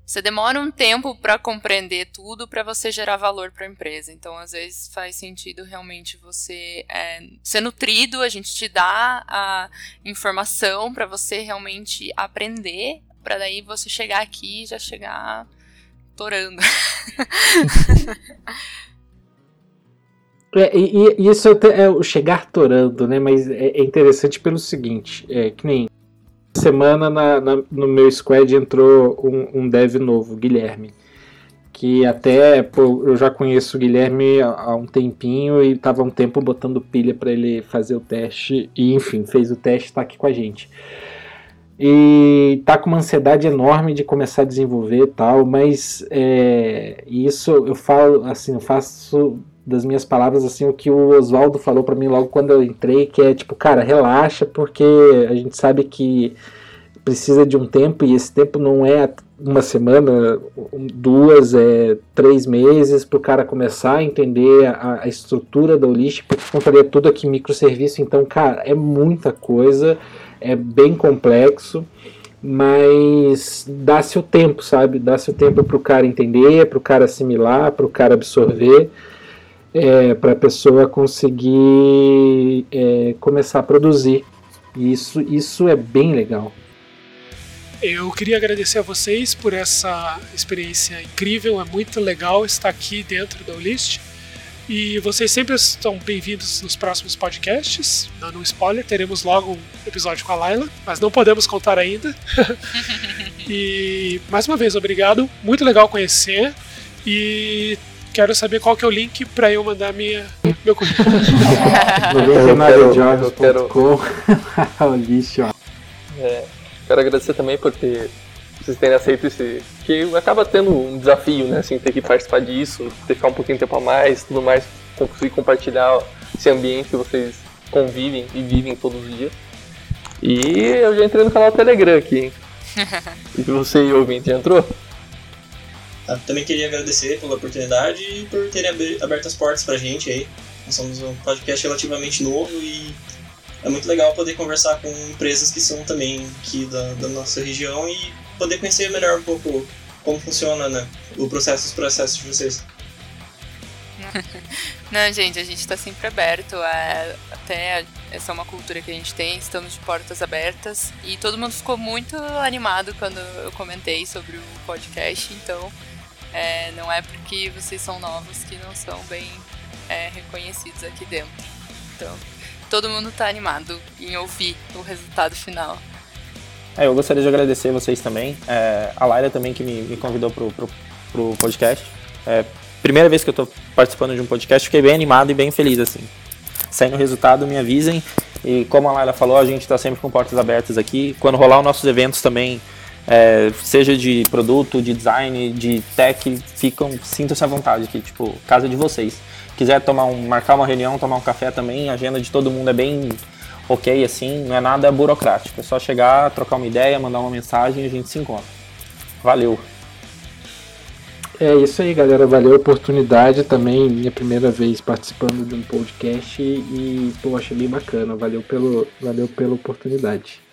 Speaker 6: você demora um tempo para compreender tudo para você gerar valor para a empresa. Então, às vezes, faz sentido realmente você é, ser nutrido, a gente te dá a informação para você realmente aprender, para daí você chegar aqui e já chegar torando.
Speaker 5: É, e, e, isso é o chegar torando, né? Mas é, é interessante pelo seguinte, é que nem semana na, na, no meu squad entrou um, um dev novo, Guilherme. Que até pô, eu já conheço o Guilherme há, um tempinho e estava um tempo botando pilha para ele fazer o teste. E enfim, fez o teste está aqui com a gente. E tá com uma ansiedade enorme de começar a desenvolver tal, mas é, isso eu falo assim, eu faço das minhas palavras assim o que o Oswaldo falou para mim logo quando eu entrei, que é tipo, cara, relaxa, porque a gente sabe que precisa de um tempo e esse tempo não é uma semana, duas, é três meses para o cara começar a entender a, a estrutura da Olist, porque é tudo aqui microserviço, então, cara, é muita coisa, é bem complexo mas dá-se o tempo, sabe? Dá-se o tempo para o cara entender, para o cara assimilar, para o cara absorver é, para a pessoa conseguir é, começar a produzir. Isso, isso é bem legal.
Speaker 1: Eu queria agradecer a vocês por essa experiência incrível, é muito legal estar aqui dentro da Olist. E vocês sempre estão bem-vindos nos próximos podcasts. Dando um spoiler, teremos logo um episódio com a Laila, mas não podemos contar ainda. e mais uma vez, obrigado. Muito legal conhecer. E Quero saber qual que é o link para eu mandar minha, meu currículo.
Speaker 5: quero... o lixo.
Speaker 3: É, quero agradecer também por ter vocês terem aceito esse. Que acaba tendo um desafio, né? Assim, ter que participar disso, ter que ficar um pouquinho de tempo a mais, tudo mais, conseguir compartilhar esse ambiente que vocês convivem e vivem todos os dias. E eu já entrei no canal Telegram aqui, hein? e você, ouvinte, já entrou?
Speaker 2: Tá? Também queria agradecer pela oportunidade e por terem aberto as portas pra gente aí. Nós somos um podcast relativamente novo e é muito legal poder conversar com empresas que são também aqui da, da nossa região e poder conhecer melhor um pouco como funciona né, o processo, os processos de vocês.
Speaker 6: Não, gente, a gente está sempre aberto. É, até essa é uma cultura que a gente tem, estamos de portas abertas. E todo mundo ficou muito animado quando eu comentei sobre o podcast, então é, não é porque vocês são novos que não são bem é, reconhecidos aqui dentro. Então, todo mundo está animado em ouvir o resultado final.
Speaker 4: É, eu gostaria de agradecer vocês também. É, a Laila também que me, me convidou pro, pro, pro podcast. É, primeira vez que eu estou participando de um podcast, fiquei bem animado e bem feliz, assim. Saindo o resultado, me avisem. E como a Laila falou, a gente está sempre com portas abertas aqui. Quando rolar os nossos eventos também, é, seja de produto, de design, de tech, ficam, sintam-se à vontade aqui, tipo, casa de vocês. Quiser tomar um, marcar uma reunião, tomar um café também, a agenda de todo mundo é bem ok, assim, não é nada burocrático. É só chegar, trocar uma ideia, mandar uma mensagem e a gente se encontra. Valeu!
Speaker 5: É isso aí, galera. Valeu a oportunidade também. Minha primeira vez participando de um podcast e, achei bem bacana. Valeu, pelo, valeu pela oportunidade.